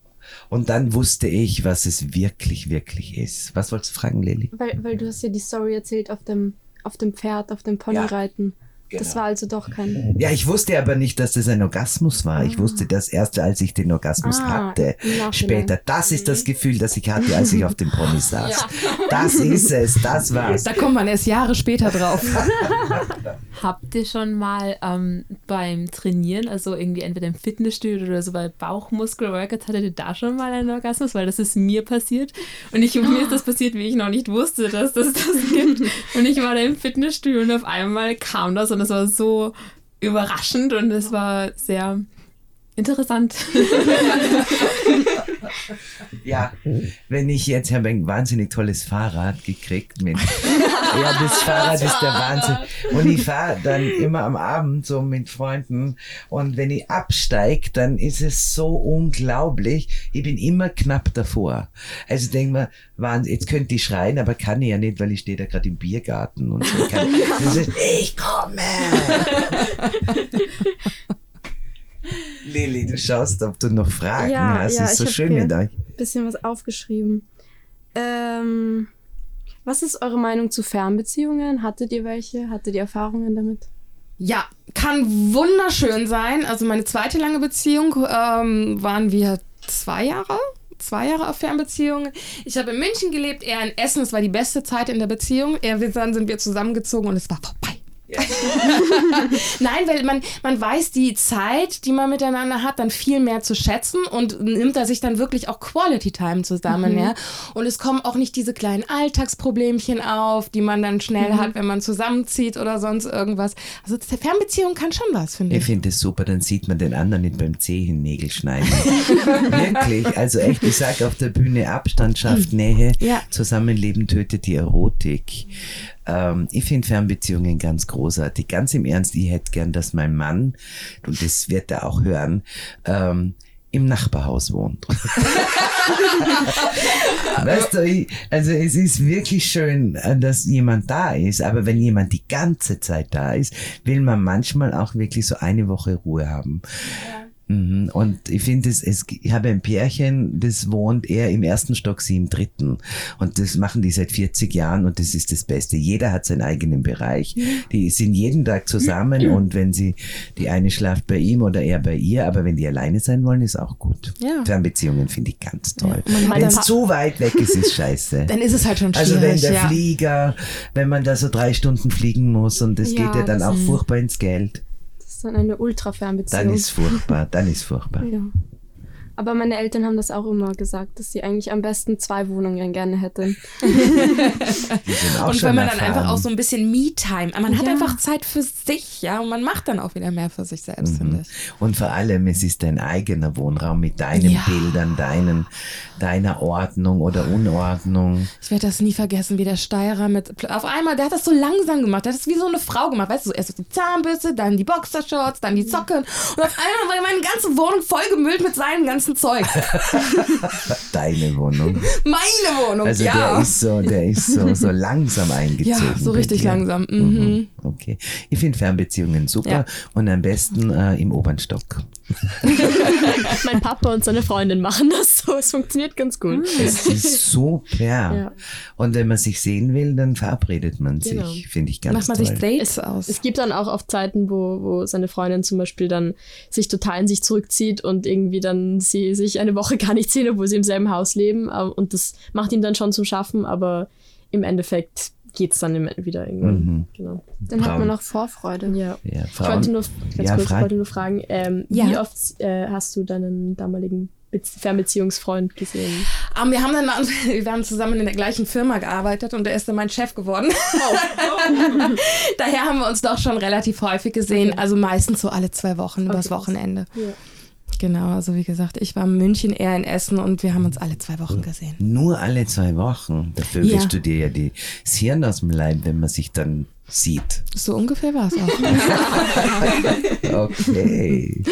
Und dann wusste ich, was es wirklich, wirklich ist. Was wolltest du fragen, Lilly? Weil, weil du hast ja die Story erzählt auf dem, auf dem Pferd, auf dem Ponyreiten. Das Genau. war also doch kein. Ja, ich wusste aber nicht, dass das ein Orgasmus war. Ich wusste das erst, als ich den Orgasmus Ah, hatte. Später. Das ist das Gefühl, das ich hatte, als ich auf dem Pony saß. Das ist es, das war's. Da kommt man erst Jahre später drauf. Habt ihr schon mal ähm, beim Trainieren, also irgendwie entweder im Fitnessstudio oder so bei Bauchmuskel-Workouts, hattet ihr da schon mal einen Orgasmus? Weil das ist mir passiert. Und ich, mir ist das passiert, wie ich noch nicht wusste, dass das das gibt. Und ich war da im Fitnessstudio und auf einmal kam das und es war so überraschend und es war sehr interessant. Ja, wenn ich jetzt habe ein wahnsinnig tolles Fahrrad gekriegt mit. Ja, das Fahrrad ist der Wahnsinn. Und ich fahre dann immer am Abend so mit Freunden und wenn ich absteige, dann ist es so unglaublich. Ich bin immer knapp davor. Also denk mal, Wahnsinn, jetzt könnte ich schreien, aber kann ich ja nicht, weil ich stehe da gerade im Biergarten und so. Ich, kann, das ist, ich komme! Lilly, du schaust, ob du noch Fragen Ja, hast. ja, es ist so schön mit euch. Bisschen was aufgeschrieben. Ähm, was ist eure Meinung zu Fernbeziehungen? Hattet ihr welche? Hattet ihr Erfahrungen damit? Ja, kann wunderschön sein. Also meine zweite lange Beziehung ähm, waren wir zwei Jahre. Zwei Jahre auf Fernbeziehung. Ich habe in München gelebt, er in Essen. Es war die beste Zeit in der Beziehung. Er, dann sind wir zusammengezogen und es war vorbei. Nein, weil man, man weiß die Zeit, die man miteinander hat, dann viel mehr zu schätzen und nimmt da sich dann wirklich auch Quality Time zusammen, ja. Und es kommen auch nicht diese kleinen Alltagsproblemchen auf, die man dann schnell hat, wenn man zusammenzieht oder sonst irgendwas. Also Fernbeziehung kann schon was, finde Ich ich. finde es super, dann sieht man den anderen nicht beim Zehennägel schneiden. Wirklich, also echt, ich sage auf der Bühne, Abstand schafft Nähe, Ja. Zusammenleben tötet die Erotik. Ähm, ich finde Fernbeziehungen ganz großartig. Ganz im Ernst, ich hätte gern, dass mein Mann, und das wird er auch hören, ähm, im Nachbarhaus wohnt. weißt du, ich, also es ist wirklich schön, äh, dass jemand da ist, aber wenn jemand die ganze Zeit da ist, will man manchmal auch wirklich so eine Woche Ruhe haben. Mhm. Und ich finde, es, es, ich habe ein Pärchen, das wohnt eher im ersten Stock, sie im dritten. Und das machen die seit 40 Jahren und das ist das Beste. Jeder hat seinen eigenen Bereich. Die sind jeden Tag zusammen und wenn sie, die eine schlaft bei ihm oder er bei ihr, aber wenn die alleine sein wollen, ist auch gut. Ja. Fernbeziehungen finde ich ganz toll. Ja, wenn es zu weit weg ist, ist scheiße. Dann ist es halt schon schwierig. Also wenn der ja. Flieger, wenn man da so drei Stunden fliegen muss und das geht ja dann auch furchtbar ins Geld, ist dann eine Ultra-Fernbeziehung. dann ist furchtbar, dann ist furchtbar. ja. Aber meine Eltern haben das auch immer gesagt, dass sie eigentlich am besten zwei Wohnungen gerne hätten. Und wenn man dann einfach auch so ein bisschen Me-Time, man hat Ja. einfach Zeit für sich, ja, und man macht dann auch wieder mehr für sich selbst, finde ich. Und vor allem, es ist dein eigener Wohnraum mit deinen Ja. Bildern, deinen, deiner Ordnung oder Unordnung. Ich werde das nie vergessen, wie der Steirer mit, auf einmal, der hat das so langsam gemacht, der hat das wie so eine Frau gemacht, weißt du, so erst die Zahnbürste, dann die Boxershorts, dann die Socken und auf einmal war meine ganze Wohnung vollgemüllt mit seinem ganzen Zeug. Deine Wohnung. Meine Wohnung, Also ja. der ist so, der ist so, so langsam eingezogen. ja, so richtig langsam. Mhm. Okay. Ich finde Fernbeziehungen super Ja. und am besten äh, im oberen Stock. mein Papa und seine Freundin machen das so. Es funktioniert ganz gut. Es ist super. Ja. Und wenn man sich sehen will, dann verabredet man sich. Genau. Finde ich ganz Macht man toll. sich Dates aus. Es gibt dann auch oft Zeiten, wo, wo seine Freundin zum Beispiel dann sich total in sich zurückzieht und irgendwie dann sie sich eine Woche gar nicht sehen, obwohl sie im selben Haus leben. äh, Und das macht ihm dann schon zum Schaffen, aber im Endeffekt geht's dann im- wieder irgendwann. Mhm. Genau. Dann hat Braun. man noch Vorfreude. Ja. Ja, Ich wollte Frauen. nur, ganz Ja, kurz, frag. ich wollte nur fragen, ähm, Ja. wie oft äh, hast du deinen damaligen Be Fernbeziehungsfreund gesehen? Aber wir haben dann wir haben zusammen in der gleichen Firma gearbeitet und er ist dann mein Chef geworden. Daher haben wir uns doch schon relativ häufig gesehen, also meistens so alle zwei Wochen übers Okay. Wochenende. Ja. Genau, also wie gesagt, ich war in München, er in Essen und wir haben uns alle zwei Wochen gesehen. Nur alle zwei Wochen. Da vögelst Ja. du dir ja die, das Hirn aus dem Leib, wenn man sich dann sieht. So ungefähr war es auch. Okay.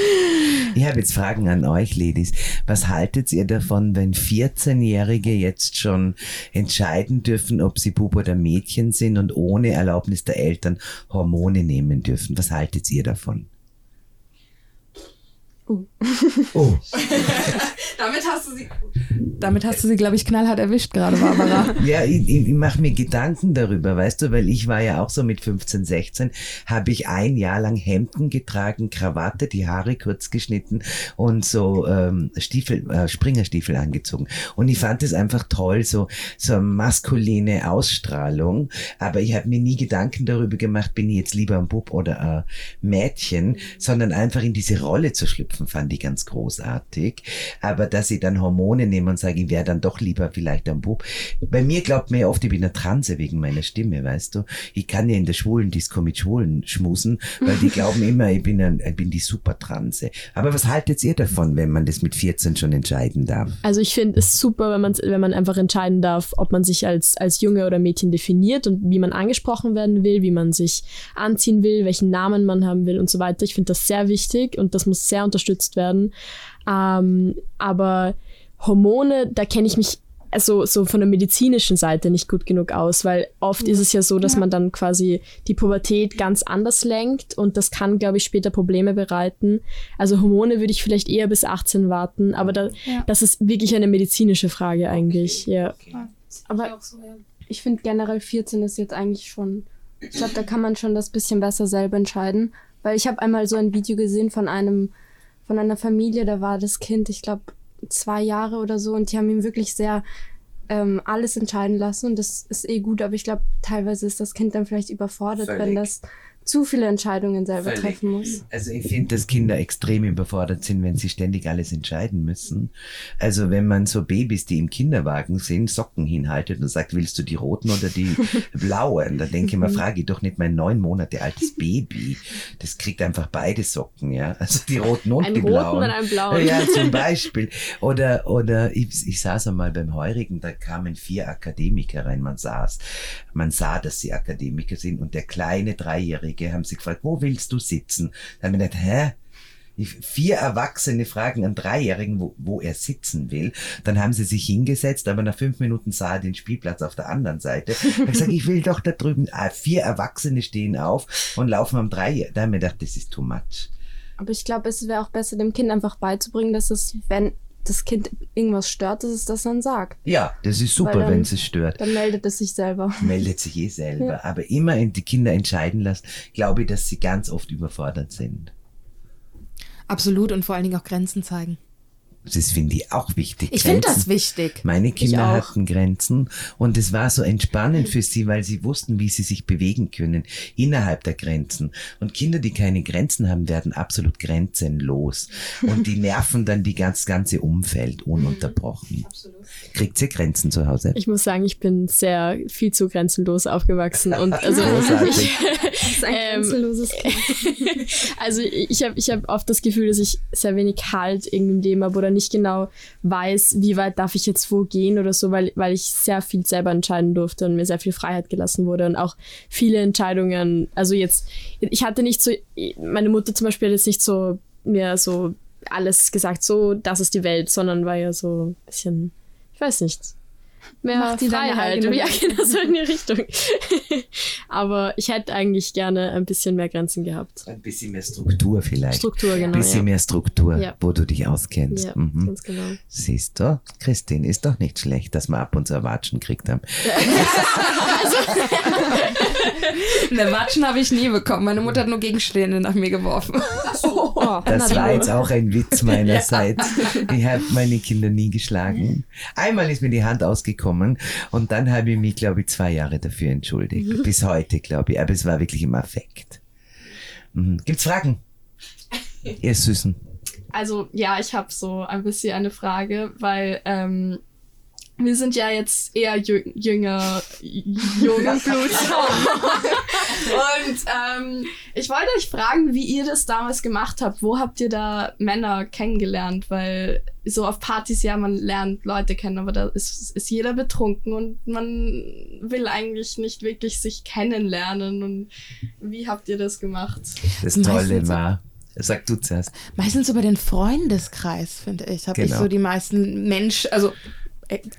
Ich habe jetzt Fragen an euch, Ladies. Was haltet ihr davon, wenn 14-Jährige jetzt schon entscheiden dürfen, ob sie Bub oder Mädchen sind und ohne Erlaubnis der Eltern Hormone nehmen dürfen? Was haltet ihr davon? Uh. Oh, Damit hast du sie, damit hast du sie, glaube ich, knallhart erwischt gerade, Barbara. ja, ich, ich, ich mache mir Gedanken darüber, weißt du, weil ich war ja auch so mit 15, 16, habe ich ein Jahr lang Hemden getragen, Krawatte, die Haare kurz geschnitten und so ähm, Stiefel, äh, Springerstiefel angezogen. Und ich fand es einfach toll, so, so eine maskuline Ausstrahlung. Aber ich habe mir nie Gedanken darüber gemacht, bin ich jetzt lieber ein Bub oder ein Mädchen, sondern einfach in diese Rolle zu schlüpfen, fand ich ganz großartig. Aber dass ich dann Hormone nehme und sage, ich wäre dann doch lieber vielleicht ein Bub. Bei mir glaubt man ja oft, ich bin eine Transe wegen meiner Stimme, weißt du. Ich kann ja in der schwulen Disco mit Schwulen schmusen, weil die glauben immer, ich bin, ein, ich bin die Supertranse. Aber was haltet ihr davon, wenn man das mit 14 schon entscheiden darf? Also ich finde es super, wenn man, wenn man einfach entscheiden darf, ob man sich als, als Junge oder Mädchen definiert und wie man angesprochen werden will, wie man sich anziehen will, welchen Namen man haben will und so weiter. Ich finde das sehr wichtig und das muss sehr unterstützt werden. Ähm, aber Hormone, da kenne ich mich also so von der medizinischen Seite nicht gut genug aus, weil oft ist es ja so, dass man dann quasi die Pubertät ganz anders lenkt und das kann, glaube ich, später Probleme bereiten. Also Hormone würde ich vielleicht eher bis 18 warten, aber da, Ja. das ist wirklich eine medizinische Frage eigentlich. Ja. Aber ich finde generell 14 ist jetzt eigentlich schon. Ich glaube, da kann man schon das bisschen besser selber entscheiden. Weil ich habe einmal so ein Video gesehen von einem, von einer Familie, da war das Kind, ich glaube, zwei Jahre oder so, und die haben ihm wirklich sehr ähm, alles entscheiden lassen. Und das ist eh gut, aber ich glaube, teilweise ist das Kind dann vielleicht überfordert, wenn Völlig. das zu viele Entscheidungen selber Völlig. treffen muss. Also ich finde, dass Kinder extrem überfordert sind, wenn sie ständig alles entscheiden müssen. Also wenn man so Babys, die im Kinderwagen sind, Socken hinhaltet und sagt, willst du die roten oder die blauen? Da denke ich mir, frage ich doch nicht mein neun Monate altes Baby. Das kriegt einfach beide Socken, ja. Also die roten und Einen die roten blauen. und einen blauen. Ja, zum Beispiel. Oder, oder ich, ich saß einmal beim Heurigen, da kamen vier Akademiker rein. Man saß, man sah, dass sie Akademiker sind und der kleine Dreijährige haben sie gefragt, wo willst du sitzen? Da haben wir gedacht, hä? Vier Erwachsene fragen einen Dreijährigen, wo, wo er sitzen will. Dann haben sie sich hingesetzt, aber nach fünf Minuten sah er den Spielplatz auf der anderen Seite. Ich habe gesagt, ich will doch da drüben. Ah, vier Erwachsene stehen auf und laufen am Dreijährigen. Da haben wir gedacht, das ist too much. Aber ich glaube, es wäre auch besser, dem Kind einfach beizubringen, dass es, wenn das Kind irgendwas stört, dass es das dann sagt. Ja, das ist super, wenn es stört. Dann meldet es sich selber. meldet sich eh selber. Aber immer die Kinder entscheiden lassen, glaube ich, dass sie ganz oft überfordert sind. Absolut und vor allen Dingen auch Grenzen zeigen. Das finde ich auch wichtig. Ich finde das wichtig. Meine Kinder hatten Grenzen und es war so entspannend für sie, weil sie wussten, wie sie sich bewegen können innerhalb der Grenzen. Und Kinder, die keine Grenzen haben, werden absolut grenzenlos. Und die nerven dann die ganz, ganze Umfeld ununterbrochen. Kriegt ihr Grenzen zu Hause? Ich muss sagen, ich bin sehr viel zu grenzenlos aufgewachsen und also Großartig. Das ist ein Ähm, grenzenloses Kind. also ich habe ich hab oft das Gefühl, dass ich sehr wenig Halt irgendwie im Leben habe oder nicht genau weiß, wie weit darf ich jetzt wo gehen oder so, weil, weil ich sehr viel selber entscheiden durfte und mir sehr viel Freiheit gelassen wurde und auch viele Entscheidungen, also jetzt, ich hatte nicht so, meine Mutter zum Beispiel hat jetzt nicht so mir so alles gesagt, so, das ist die Welt, sondern war ja so ein bisschen, ich weiß nicht, mehr Macht die Freiheit. Ja, genau so in die Richtung. Aber ich hätte eigentlich gerne ein bisschen mehr Grenzen gehabt. Ein bisschen mehr Struktur vielleicht. Struktur, genau. Ein bisschen ja. mehr Struktur, Ja. wo du dich auskennst. Ja, Mhm. ganz genau. Siehst du, Christine, ist doch nicht schlecht, dass wir ab und zu ein Watschen gekriegt haben. Eine Watschen habe ich nie bekommen. Meine Mutter hat nur Gegenstände nach mir geworfen. Oh, Das war jetzt auch ein Witz meinerseits. Ich habe meine Kinder nie geschlagen. Einmal ist mir die Hand ausgekommen und dann habe ich mich, glaube ich, zwei Jahre dafür entschuldigt. Bis heute, glaube ich. Aber es war wirklich im Affekt. Mhm. Gibt's Fragen? Ihr Süßen. Also ja, ich habe so ein bisschen eine Frage, weil ähm, wir sind ja jetzt eher jü jünger, Jungblut. Und ähm, ich wollte euch fragen, wie ihr das damals gemacht habt. Wo habt ihr da Männer kennengelernt? Weil so auf Partys, ja, man lernt Leute kennen, aber da ist, ist jeder betrunken und man will eigentlich nicht wirklich sich kennenlernen. Und wie habt ihr das gemacht? Das Tolle so- war, sag du zuerst. Meistens über den Freundeskreis, finde ich, habe ich Genau. so die meisten Mensch, also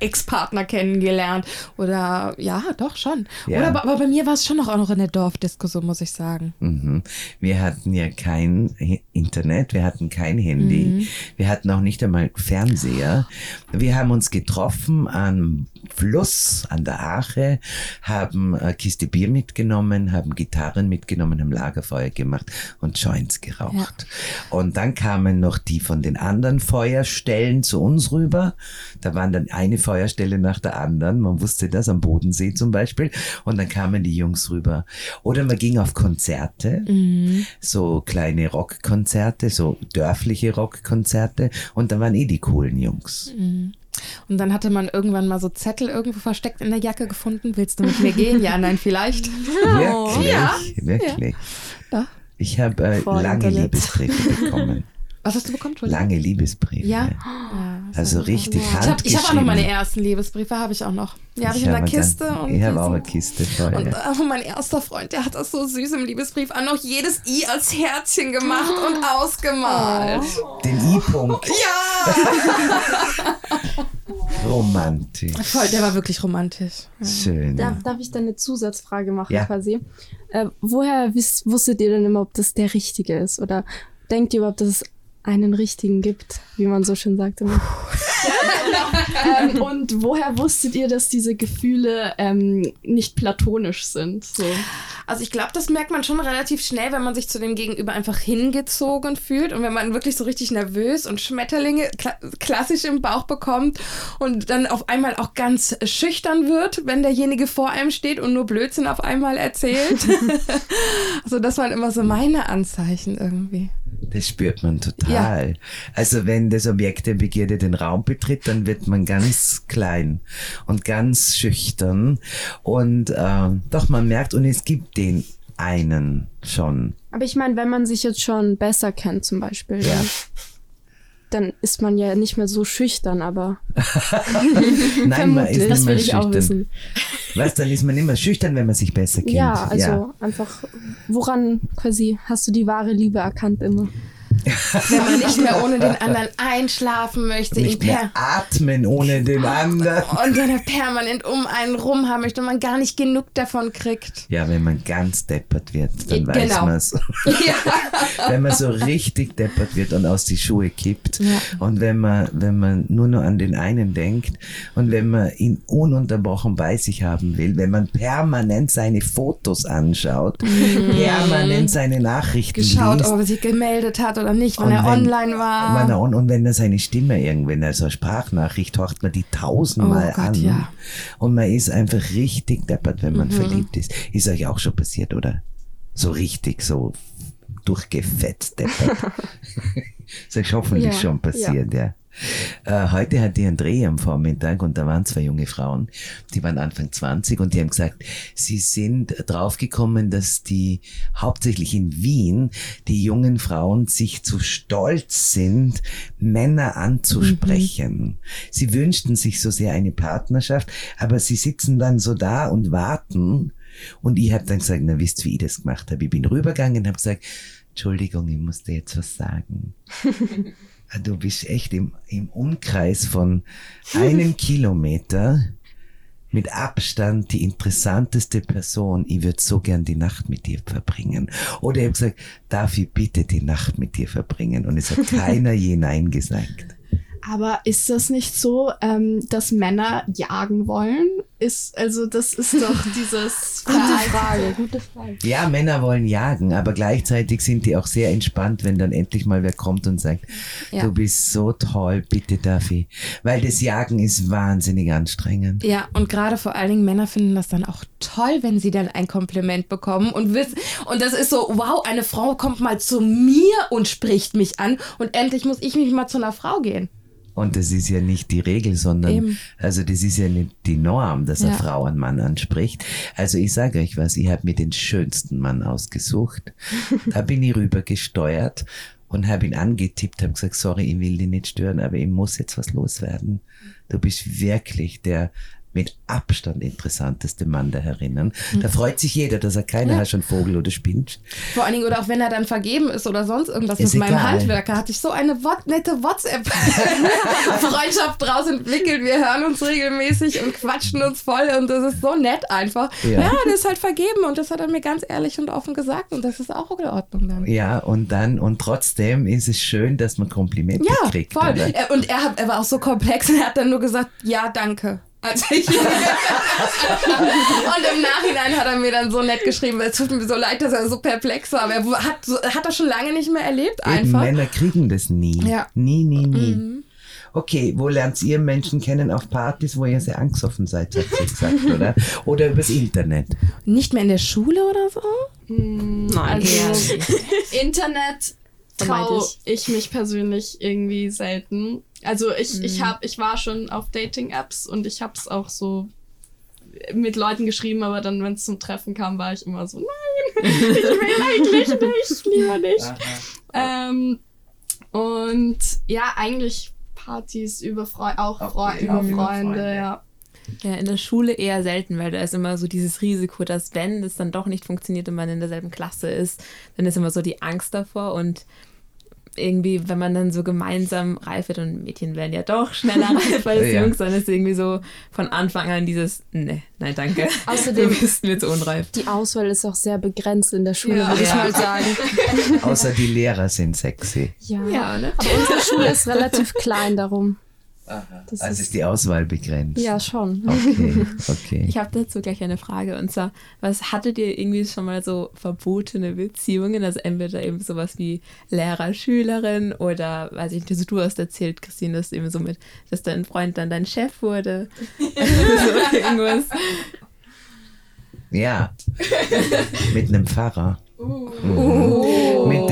Ex-Partner kennengelernt. Oder ja, doch schon. Ja. Oder, aber bei mir war es schon noch auch noch in der Dorfdiskussion, muss ich sagen. Mhm. Wir hatten ja kein Internet, wir hatten kein Handy, Mhm. wir hatten auch nicht einmal Fernseher. Wir haben uns getroffen am Fluss, an der Ache, haben eine Kiste Bier mitgenommen, haben Gitarren mitgenommen, haben Lagerfeuer gemacht und Joints geraucht. Und dann kamen noch die von den anderen Feuerstellen zu uns rüber. Da waren dann eine Feuerstelle nach der anderen. Man wusste das am Bodensee zum Beispiel. Und dann kamen die Jungs rüber. Oder man ging auf Konzerte, so kleine Rockkonzerte, so dörfliche Rockkonzerte. Und da waren eh die coolen Jungs. Und dann hatte man irgendwann mal so Zettel irgendwo versteckt in der Jacke gefunden. Willst du mit mir gehen? Ja, nein, vielleicht. Wirklich, Ja. wirklich. Doch. Ich habe äh, lange. Liebesbriefe bekommen. Was hast du bekommen? Lange Liebesbriefe. Ja. ja Also richtig Ich habe ich hab auch noch meine ersten Liebesbriefe, habe ich auch noch. Die habe ich, in der habe Kiste. Dann, und ich habe auch eine Kiste voll. Und ja. mein erster Freund, der hat das so süß im Liebesbrief an noch jedes I als Herzchen gemacht und ausgemalt. Den I-Punkt. Ja! Romantisch. Voll, der war wirklich romantisch. Ja. Schön. Darf, darf ich da eine Zusatzfrage machen Ja. quasi? Äh, woher wisst, wusstet ihr denn immer, ob das der Richtige ist? Oder denkt ihr überhaupt, dass es einen Richtigen gibt, wie man so schön sagt immer? ähm, und woher wusstet ihr, dass diese Gefühle ähm, nicht platonisch sind? So. Also ich glaube, das merkt man schon relativ schnell, wenn man sich zu dem Gegenüber einfach hingezogen fühlt und wenn man wirklich so richtig nervös und Schmetterlinge kla klassisch im Bauch bekommt und dann auf einmal auch ganz schüchtern wird, wenn derjenige vor einem steht und nur Blödsinn auf einmal erzählt. also das waren immer so meine Anzeichen irgendwie. Das spürt man total. Ja. Also wenn das Objekt der Begierde den Raum betritt, dann wird man ganz klein und ganz schüchtern. Und äh, doch, man merkt, und es gibt den einen schon. Aber ich meine, wenn man sich jetzt schon besser kennt zum Beispiel, ja. dann, dann ist man ja nicht mehr so schüchtern, aber. Nein, man ist nicht das will ich schüchtern. Auch wissen. Was, dann ist man immer schüchtern, wenn man sich besser kennt. Ja, also ja. einfach, woran quasi hast du die wahre Liebe erkannt immer? Wenn man nicht mehr ohne den anderen einschlafen möchte. Nicht mehr atmen ohne den anderen. Und dann permanent um einen rum haben möchte und man gar nicht genug davon kriegt. Ja, wenn man ganz deppert wird, dann genau. weiß man es. Ja. wenn man so richtig deppert wird und aus die Schuhe kippt. Ja. Und wenn man, wenn man nur noch an den einen denkt und wenn man ihn ununterbrochen bei sich haben will, wenn man permanent seine Fotos anschaut, mhm. permanent seine Nachrichten Geschaut, liest. ob er sich gemeldet hat oder nicht, wenn und er wenn, online war. Wenn on, und wenn er seine Stimme irgendwann, also Sprachnachricht, hört man die tausendmal oh Gott, an. Ja. Und man ist einfach richtig deppert, wenn man mhm. verliebt ist. Ist euch auch schon passiert, oder? So richtig, so durchgefetzt deppert. ist euch hoffentlich ja, schon passiert, ja. ja. Äh, heute hatte ich einen Dreh am Vormittag und da waren zwei junge Frauen, die waren Anfang 20 und die haben gesagt, sie sind draufgekommen, dass die hauptsächlich in Wien die jungen Frauen sich zu stolz sind, Männer anzusprechen. Mhm. Sie wünschten sich so sehr eine Partnerschaft, aber sie sitzen dann so da und warten. Und ich habe dann gesagt, na wisst, wie ich das gemacht habe. Ich bin rübergegangen und habe gesagt, Entschuldigung, ich musste jetzt was sagen. du bist echt im, im Umkreis von einem Kilometer mit Abstand die interessanteste Person. Ich würde so gern die Nacht mit dir verbringen. Oder ich habe gesagt, darf ich bitte die Nacht mit dir verbringen? Und es hat keiner je Nein gesagt. Aber ist das nicht so, ähm, dass Männer jagen wollen? Ist, also das ist doch dieses Gute Frage, gute Frage. Ja, Männer wollen jagen, aber gleichzeitig sind die auch sehr entspannt, wenn dann endlich mal wer kommt und sagt, ja. du bist so toll, bitte darf ich. Weil das Jagen ist wahnsinnig anstrengend. Ja, und gerade vor allen Dingen Männer finden das dann auch toll, wenn sie dann ein Kompliment bekommen und wissen, und das ist so, wow, eine Frau kommt mal zu mir und spricht mich an und endlich muss ich mich mal zu einer Frau gehen. Und das ist ja nicht die Regel, sondern Eben. also das ist ja nicht die Norm, dass ja. eine Frau einen Mann anspricht. Also ich sage euch was, ich habe mir den schönsten Mann ausgesucht. da bin ich rüber gesteuert und habe ihn angetippt, habe gesagt, sorry, ich will dich nicht stören, aber ich muss jetzt was loswerden. Du bist wirklich der mit Abstand interessanteste Mann der Herinnen. Mhm. Da freut sich jeder, dass er keiner ja. hat schon Vogel oder spinnt. Vor allen Dingen, oder auch wenn er dann vergeben ist oder sonst irgendwas ist mit egal. meinem Handwerker, hatte ich so eine nette WhatsApp-Freundschaft draus entwickelt. Wir hören uns regelmäßig und quatschen uns voll und das ist so nett einfach. Ja, ja der ist halt vergeben und das hat er mir ganz ehrlich und offen gesagt und das ist auch in Ordnung dann. Ja, und dann, und trotzdem ist es schön, dass man Komplimente ja, kriegt. Voll. Oder? Und er, hat, er war auch so komplex und er hat dann nur gesagt, ja, danke als ich. und im Nachhinein hat er mir dann so nett geschrieben, es tut mir so leid, dass er so perplex war, aber er hat, hat das schon lange nicht mehr erlebt einfach. Eben, Männer kriegen das nie. Ja. Nie, nie, nie. Mhm. Okay, wo lernt ihr Menschen kennen? Auf Partys, wo ihr sehr angstoffen seid, hat sie gesagt, oder? Oder übers Internet? Nicht mehr in der Schule oder so? Mm, Nein. Also, Internet traue ich mich persönlich irgendwie selten. Also ich, mhm. ich, hab, ich war schon auf Dating-Apps und ich habe es auch so mit Leuten geschrieben, aber dann, wenn es zum Treffen kam, war ich immer so, nein, ich will eigentlich nicht, lieber nicht. Ähm, und ja, eigentlich Partys über Freu auch, auch Freu über Freunde, Freunde, ja. Ja, in der Schule eher selten, weil da ist immer so dieses Risiko, dass wenn es dann doch nicht funktioniert und man in derselben Klasse ist, dann ist immer so die Angst davor und irgendwie, wenn man dann so gemeinsam reif wird und Mädchen werden ja doch schneller reif als ja. Jungs, dann ist irgendwie so von Anfang an dieses, ne, nein, danke. Außerdem du bist mir zu unreif. Die Auswahl ist auch sehr begrenzt in der Schule, ja. würde ich mal sagen. Außer die Lehrer sind sexy. Ja, ja ne? aber unsere Schule ist relativ klein darum. Das Also ist, ist die Auswahl begrenzt. ja, schon. Okay, okay. Ich habe dazu gleich eine Frage und zwar, was hattet ihr irgendwie schon mal so verbotene Beziehungen? Also entweder eben sowas wie Lehrer-Schülerin oder, weiß ich nicht, also du hast erzählt, Christine, dass eben so mit, dass dein Freund dann dein Chef wurde. so irgendwas. Ja. Mit einem Pfarrer. Mhm. Mit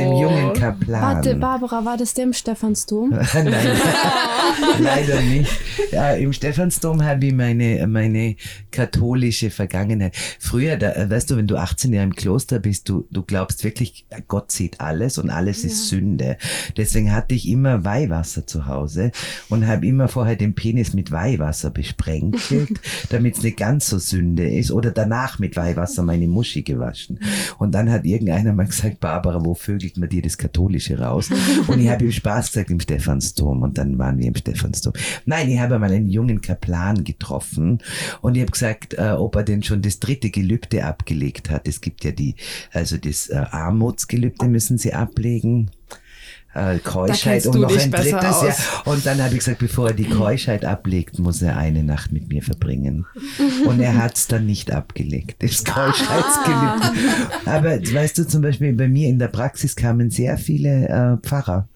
jungen Kaplan. Warte, Barbara, war das der im Stephansdom? Nein, leider nicht. Ja, Im Stephansdom habe ich meine, meine katholische Vergangenheit. Früher, da, weißt du, wenn du 18 Jahre im Kloster bist, du, du glaubst wirklich, Gott sieht alles und alles ist Sünde. Deswegen hatte ich immer Weihwasser zu Hause und habe immer vorher den Penis mit Weihwasser besprenkelt, damit es nicht ganz so Sünde ist. Oder danach mit Weihwasser meine Muschi gewaschen. Und dann hat irgendeiner mal gesagt, Barbara, wo vögelt man dir das Katholische raus? Und ich habe ihm Spaß gesagt im Stephansdom und dann waren wir im Stephansdom. Nein, ich habe mal einen jungen Kaplan getroffen und ich habe gesagt, äh, ob er denn schon das dritte Gelübde abgelegt hat. Es gibt ja die, also das äh, Armutsgelübde müssen sie ablegen. Äh, Keuschheit und noch ein drittes. Ja. aus. Und dann habe ich gesagt, bevor er die Keuschheit ablegt, muss er eine Nacht mit mir verbringen. Und er hat es dann nicht abgelegt, das Keuschheitsgelübde. Aber weißt du, zum Beispiel bei mir in der Praxis kamen sehr viele äh, Pfarrer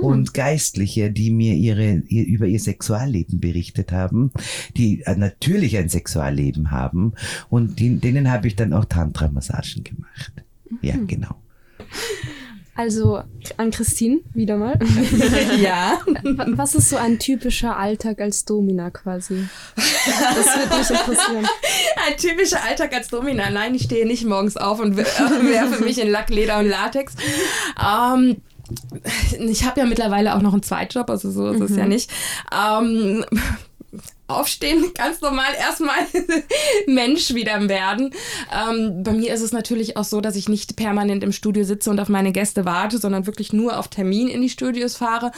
und Geistliche, die mir ihre, ihr, über ihr Sexualleben berichtet haben, die äh, natürlich ein Sexualleben haben und die, denen habe ich dann auch Tantra-Massagen gemacht. Ja, genau. Also an Christine wieder mal. Ja. Wa- Was ist so ein typischer Alltag als Domina quasi? Das würde mich interessieren. Ein typischer Alltag als Domina. Nein, ich stehe nicht morgens auf und wer- werfe mich in Lack, Leder und Latex. Ähm, ich habe ja mittlerweile auch noch einen Zweitjob, also so ist es ja nicht. Ähm, aufstehen, ganz normal erstmal Mensch wieder werden. Ähm, bei mir ist es natürlich auch so, dass ich nicht permanent im Studio sitze und auf meine Gäste warte, sondern wirklich nur auf Termin in die Studios fahre.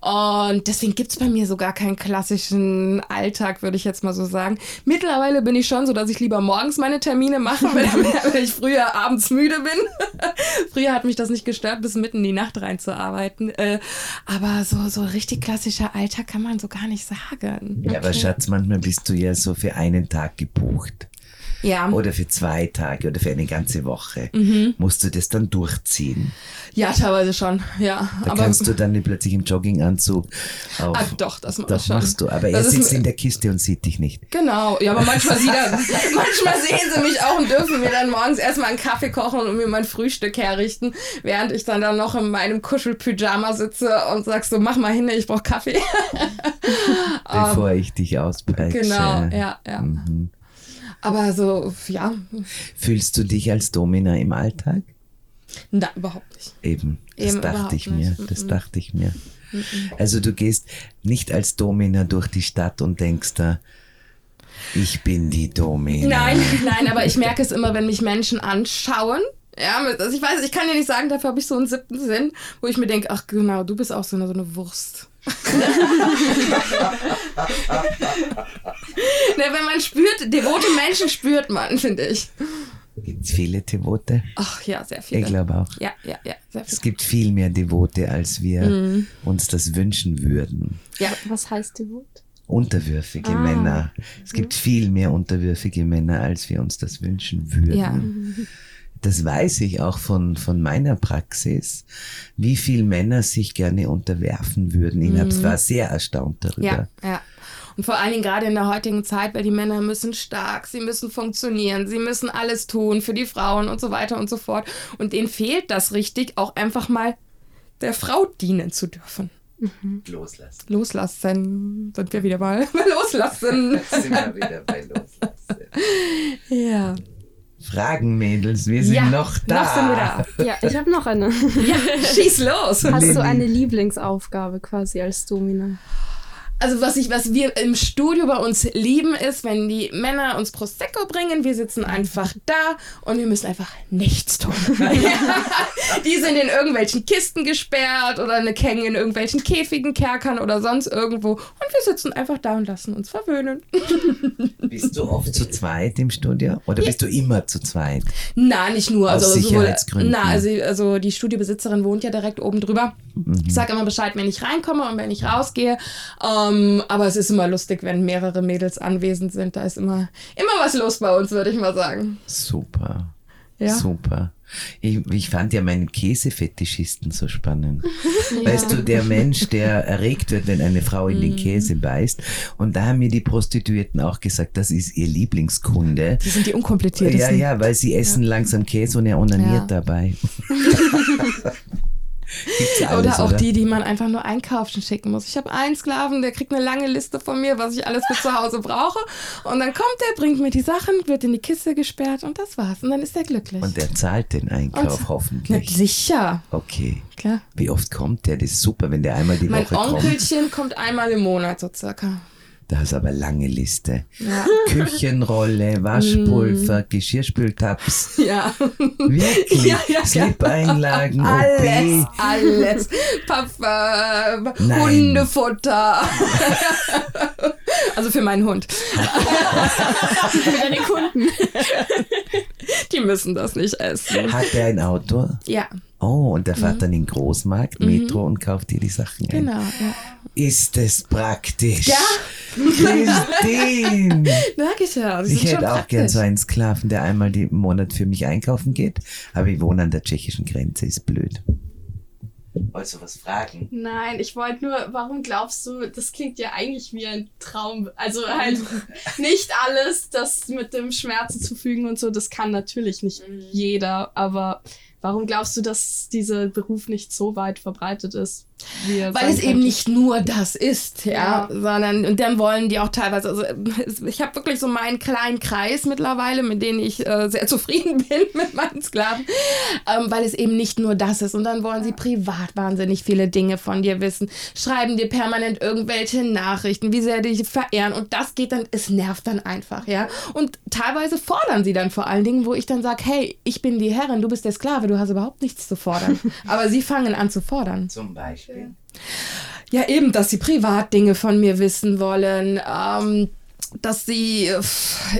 Und deswegen gibt es bei mir so gar keinen klassischen Alltag, würde ich jetzt mal so sagen. Mittlerweile bin ich schon so, dass ich lieber morgens meine Termine mache, weil, weil ich früher abends müde bin. früher hat mich das nicht gestört, bis mitten in die Nacht reinzuarbeiten. Äh, aber so, so richtig klassischer Alltag kann man so gar nicht sagen. Ja, aber Schatz, manchmal bist du ja so für einen Tag gebucht. Ja. Oder für zwei Tage oder für eine ganze Woche. Mhm. Musst du das dann durchziehen? Ja, teilweise schon, ja. Da aber kannst du dann plötzlich im Jogginganzug auf. ah, doch, das Doch, schon. machst du. Aber er Das ist sitzt in der Kiste und sieht dich nicht. Genau, ja, aber manchmal, sieht er, manchmal sehen sie mich auch und dürfen mir dann morgens erstmal einen Kaffee kochen und mir mein Frühstück herrichten, während ich dann, dann noch in meinem Kuschelpyjama sitze und sagst so, mach mal hin, ich brauch Kaffee. Bevor ich dich auspeitsche. Genau, ja, ja. Mhm. Aber so, ja, Fühlst du dich als Domina im Alltag? na, überhaupt nicht. Eben, das Eben dachte ich mir, nicht. das dachte ich mir. Also du gehst nicht als Domina durch die Stadt und denkst da, ich bin die Domina. Nein, nein, aber ich merke es immer, wenn mich Menschen anschauen. Ja, also ich weiß, ich kann dir nicht sagen, dafür habe ich so einen siebten Sinn, wo ich mir denke, ach genau, du bist auch so eine, so eine Wurst. ne, wenn man spürt, devote Menschen spürt man, finde ich. Gibt es viele Devote? Ach ja, sehr viele. Ich glaube auch. Ja, ja, ja, sehr Es gibt viel mehr Devote, als wir Mhm. uns das wünschen würden. Ja, Was heißt Devot? Unterwürfige Ah. Männer. Es gibt viel mehr unterwürfige Männer, als wir uns das wünschen würden. ja. Das weiß ich auch von, von meiner Praxis, wie viel Männer sich gerne unterwerfen würden. Ich hab- war sehr erstaunt darüber. Mhm. Ja, ja. Und vor allen Dingen gerade in der heutigen Zeit, weil die Männer müssen stark, sie müssen funktionieren, sie müssen alles tun für die Frauen und so weiter und so fort. Und denen fehlt das richtig, auch einfach mal der Frau dienen zu dürfen. Loslassen. Loslassen, sind wir wieder mal. Loslassen. Sind wir wieder bei Loslassen. Ja. Fragen, Mädels, wir sind ja, noch da. Noch sind wir da. Ja, ich habe noch eine. Ja, schieß los. Hast Lilly. du eine Lieblingsaufgabe quasi als Domina? Also was ich, was wir im Studio bei uns lieben, ist, wenn die Männer uns Prosecco bringen, wir sitzen einfach da und wir müssen einfach nichts tun. die sind in irgendwelchen Kisten gesperrt oder eine hängen in irgendwelchen Käfigen, Kerkern oder sonst irgendwo und wir sitzen einfach da und lassen uns verwöhnen. Bist du oft zu zweit im Studio? Oder bist du immer zu zweit? Na, nicht nur. Aus Also, Sicherheitsgründen. Na, also, also die Studiobesitzerin wohnt ja direkt oben drüber. Ich sage immer Bescheid, wenn ich reinkomme und wenn ich rausgehe. Ähm, aber es ist immer lustig, wenn mehrere Mädels anwesend sind. Da ist immer, immer was los bei uns, würde ich mal sagen. Super. Ja. Super. Ich, ich fand ja meinen Käsefetischisten so spannend. Weißt du, der Mensch, der erregt wird, wenn eine Frau in den Käse beißt. Und da haben mir die Prostituierten auch gesagt, das ist ihr Lieblingskunde. Die sind die Ja, unkompliziertesten. ja, weil sie essen langsam Käse und er onaniert Ja. dabei. Alles, oder auch oder? die, die man einfach nur einkaufen schicken muss. Ich habe einen Sklaven, der kriegt eine lange Liste von mir, was ich alles für zu Hause brauche. Und dann kommt er, bringt mir die Sachen, wird in die Kiste gesperrt und das war's. Und dann ist er glücklich. Und er zahlt den Einkauf Na, hoffentlich. sicher, Okay. klar. Wie oft kommt der? Das ist super, wenn der einmal die Mein Woche kommt. Onkelchen kommt einmal im Monat so circa. Da ist aber lange Liste. Ja. Küchenrolle, Waschpulver, Geschirrspültabs. Ja. Wirklich? Ja, ja, ja. Slip-Einlagen, Alles, OP. alles. Parfum. Hundefutter. also für meinen Hund. Für deine Kunden. Die müssen das nicht essen. Hat der ein Auto? Ja, Oh, und der fährt dann in den Großmarkt, Metro und kauft dir die Sachen ein. Mhm. genau. Ja. Ist es praktisch? Ja. Christine! Ja. die Ich hätte auch gern so einen Sklaven, der einmal im Monat für mich einkaufen geht. Aber ich wohne an der tschechischen Grenze, ist blöd. Wolltest du was fragen? Nein, ich wollte nur, warum glaubst du, das klingt ja eigentlich wie ein Traum. Also halt nicht alles, das mit dem Schmerzen zu fügen und so, das kann natürlich nicht jeder, aber warum glaubst du, dass dieser Beruf nicht so weit verbreitet ist? Weil es eben nicht nur das ist, ja, Ja. sondern und dann wollen die auch teilweise, also ich habe wirklich so meinen kleinen Kreis mittlerweile, mit denen ich äh, sehr zufrieden bin mit meinen Sklaven, ähm, weil es eben nicht nur das ist und dann wollen sie privat wahnsinnig viele Dinge von dir wissen, schreiben dir permanent irgendwelche Nachrichten, wie sehr dich verehren und das geht dann, es nervt dann einfach, ja, und teilweise fordern sie dann vor allen Dingen, wo ich dann sage, hey, ich bin die Herrin, du bist der Sklave, du hast überhaupt nichts zu fordern, aber sie fangen an zu fordern. Zum Beispiel. Ja, eben, dass sie Privatdinge von mir wissen wollen, ähm, dass sie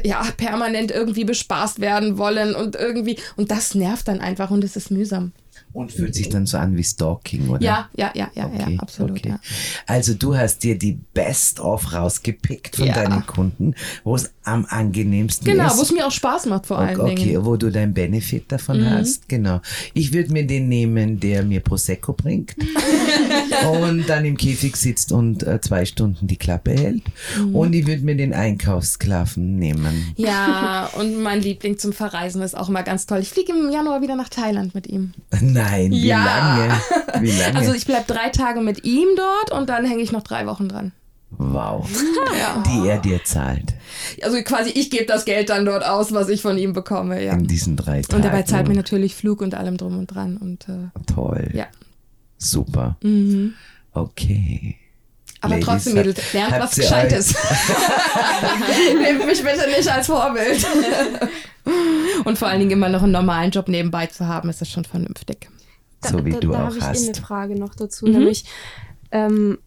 ja permanent irgendwie bespaßt werden wollen und irgendwie und das nervt dann einfach und es ist mühsam. Und fühlt sich dann so an wie Stalking, oder? Ja, ja, ja, ja, Okay, ja, absolut. okay. Ja. Also du hast dir die Best-of rausgepickt von Ja. deinen Kunden, wo es am angenehmsten Genau, ist. wo es mir auch Spaß macht vor allen Okay, Dingen. Mhm. wo du deinen Benefit davon hast, genau. Ich würde mir den nehmen, der mir Prosecco bringt und dann im Käfig sitzt und äh, zwei Stunden die Klappe hält. Mhm. Und ich würde mir den Einkaufssklaven nehmen. Ja, und mein Liebling zum Verreisen ist auch immer ganz toll. Ich fliege im Januar wieder nach Thailand mit ihm. Nein, wie Ja. lange? Wie lange? Also ich bleibe drei Tage mit ihm dort und dann hänge ich noch drei Wochen dran. wow. Ja. Die er dir zahlt Also quasi ich gebe das Geld dann dort aus, was ich von ihm bekomme. Ja. in diesen drei Tagen. Und dabei zahlt mir natürlich Flug und allem drum und dran. Und äh, Toll. ja. Super. Mhm. Okay. Aber Ladies, trotzdem, Mädels, lernt was Gescheites. Nehmt mich bitte nicht als Vorbild. Und vor allen Dingen immer noch einen normalen Job nebenbei zu haben, ist das schon vernünftig. So wie du da auch habe ich hast. eine Frage noch dazu, nämlich ähm,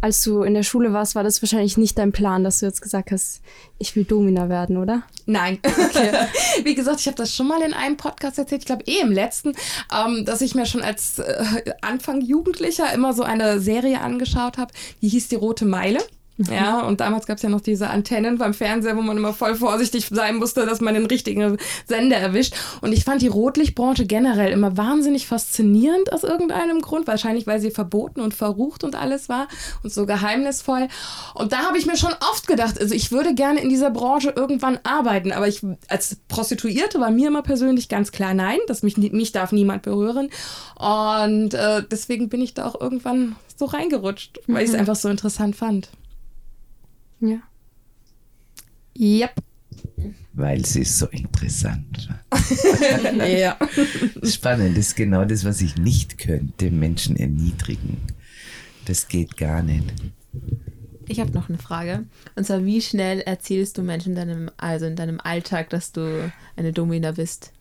als du in der Schule warst, war das wahrscheinlich nicht dein Plan, dass du jetzt gesagt hast, ich will Domina werden, oder? Nein. Wie gesagt, ich habe das schon mal in einem Podcast erzählt, ich glaube eh im letzten, ähm, dass ich mir schon als äh, Anfang Jugendlicher immer so eine Serie angeschaut habe, die hieß Die Rote Meile. Ja, und damals gab es ja noch diese Antennen beim Fernseher, wo man immer voll vorsichtig sein musste, dass man den richtigen Sender erwischt. Und ich fand die Rotlichtbranche generell immer wahnsinnig faszinierend aus irgendeinem Grund. Wahrscheinlich, weil sie verboten und verrucht und alles war und so geheimnisvoll. Und da habe ich mir schon oft gedacht, also ich würde gerne in dieser Branche irgendwann arbeiten. Aber ich als Prostituierte war mir immer persönlich ganz klar nein, dass mich, mich darf niemand berühren. Und äh, deswegen bin ich da auch irgendwann so reingerutscht, weil ich es einfach so interessant fand. Ja. Yep. Weil sie ist so interessant. ja. Spannend ist genau das, was ich nicht könnte, Menschen erniedrigen. Das geht gar nicht. Ich habe noch eine Frage. Und zwar, wie schnell erzählst du Menschen in deinem, also in deinem Alltag, dass du eine Domina bist?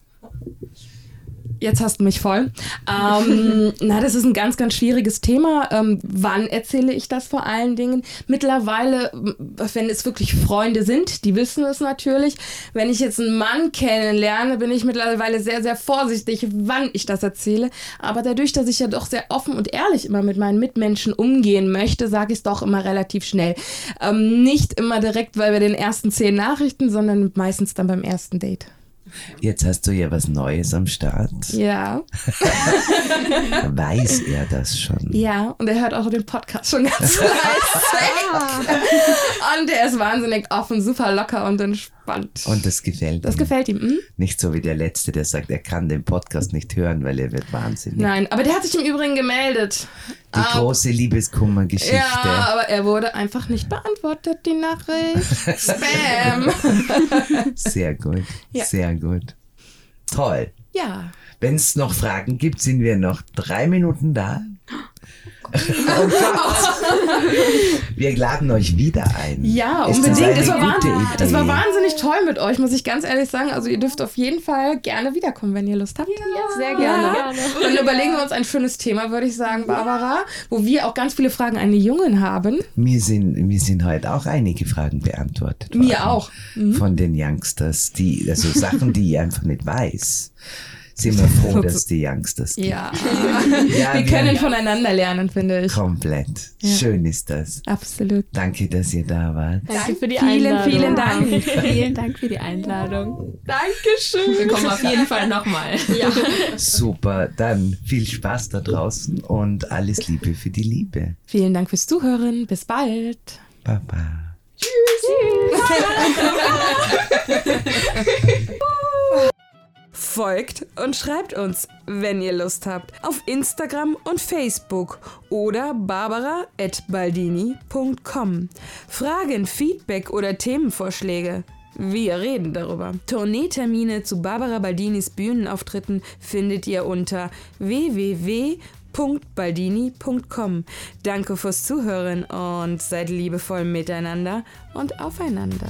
Jetzt hast du mich voll. Ähm, na, das ist ein ganz, ganz schwieriges Thema. Ähm, wann erzähle ich das vor allen Dingen? Mittlerweile, wenn es wirklich Freunde sind, die wissen es natürlich. Wenn ich jetzt einen Mann kennenlerne, bin ich mittlerweile sehr, sehr vorsichtig, wann ich das erzähle. Aber dadurch, dass ich ja doch sehr offen und ehrlich immer mit meinen Mitmenschen umgehen möchte, sage ich es doch immer relativ schnell. Ähm, nicht immer direkt bei den ersten zehn Nachrichten, sondern meistens dann beim ersten Date. Jetzt hast du ja was Neues am Start. Ja. Weiß er das schon? Ja, und er hört auch den Podcast schon ganz fleißig. und er ist wahnsinnig offen, super locker und entspannt. Und das gefällt das ihm. gefällt ihm. Hm? Nicht so wie der Letzte, der sagt, er kann den Podcast nicht hören, weil er wird wahnsinnig. Nein, aber der hat sich im Übrigen gemeldet. Die Ah, große Liebeskummergeschichte. Ja, aber er wurde einfach nicht beantwortet, die Nachricht. Spam. Sehr gut, Ja. sehr gut. Toll. ja. Wenn es noch Fragen gibt, sind wir noch drei Minuten da. Oh. Wir laden euch wieder ein. Ja, Ist unbedingt. Das war, wahn- das war wahnsinnig toll mit euch, muss ich ganz ehrlich sagen. Also ihr dürft auf jeden Fall gerne wiederkommen, wenn ihr Lust habt. Sehr Ja. gerne. Dann überlegen wir uns ein schönes Thema, würde ich sagen, Barbara, wo wir auch ganz viele Fragen an die Jungen haben. Mir sind, mir sind heute auch einige Fragen beantwortet worden. Mir auch. Mhm. Von den Youngsters, die, also Sachen, die ich einfach nicht weiß. Sind wir froh, dass die Youngsters gibt. Ja. Ja, Wir können voneinander lernen, finde ich. Komplett. Ja. Schön ist das. Absolut. Danke, dass ihr da wart. Danke für die Vielen, Einladung. vielen Dank. Vielen Dank für die Einladung. Dankeschön. Wir kommen auf jeden Fall nochmal. Ja. Super, dann viel Spaß da draußen und alles Liebe für die Liebe. Vielen Dank fürs Zuhören. Bis bald. Baba. Folgt und schreibt uns, wenn ihr Lust habt, auf Instagram und Facebook oder barbara.baldini.com. Fragen, Feedback oder Themenvorschläge. Wir reden darüber. Tourneetermine zu Barbara Baldinis Bühnenauftritten findet ihr unter www.baldini.com. Danke fürs Zuhören und seid liebevoll miteinander und aufeinander.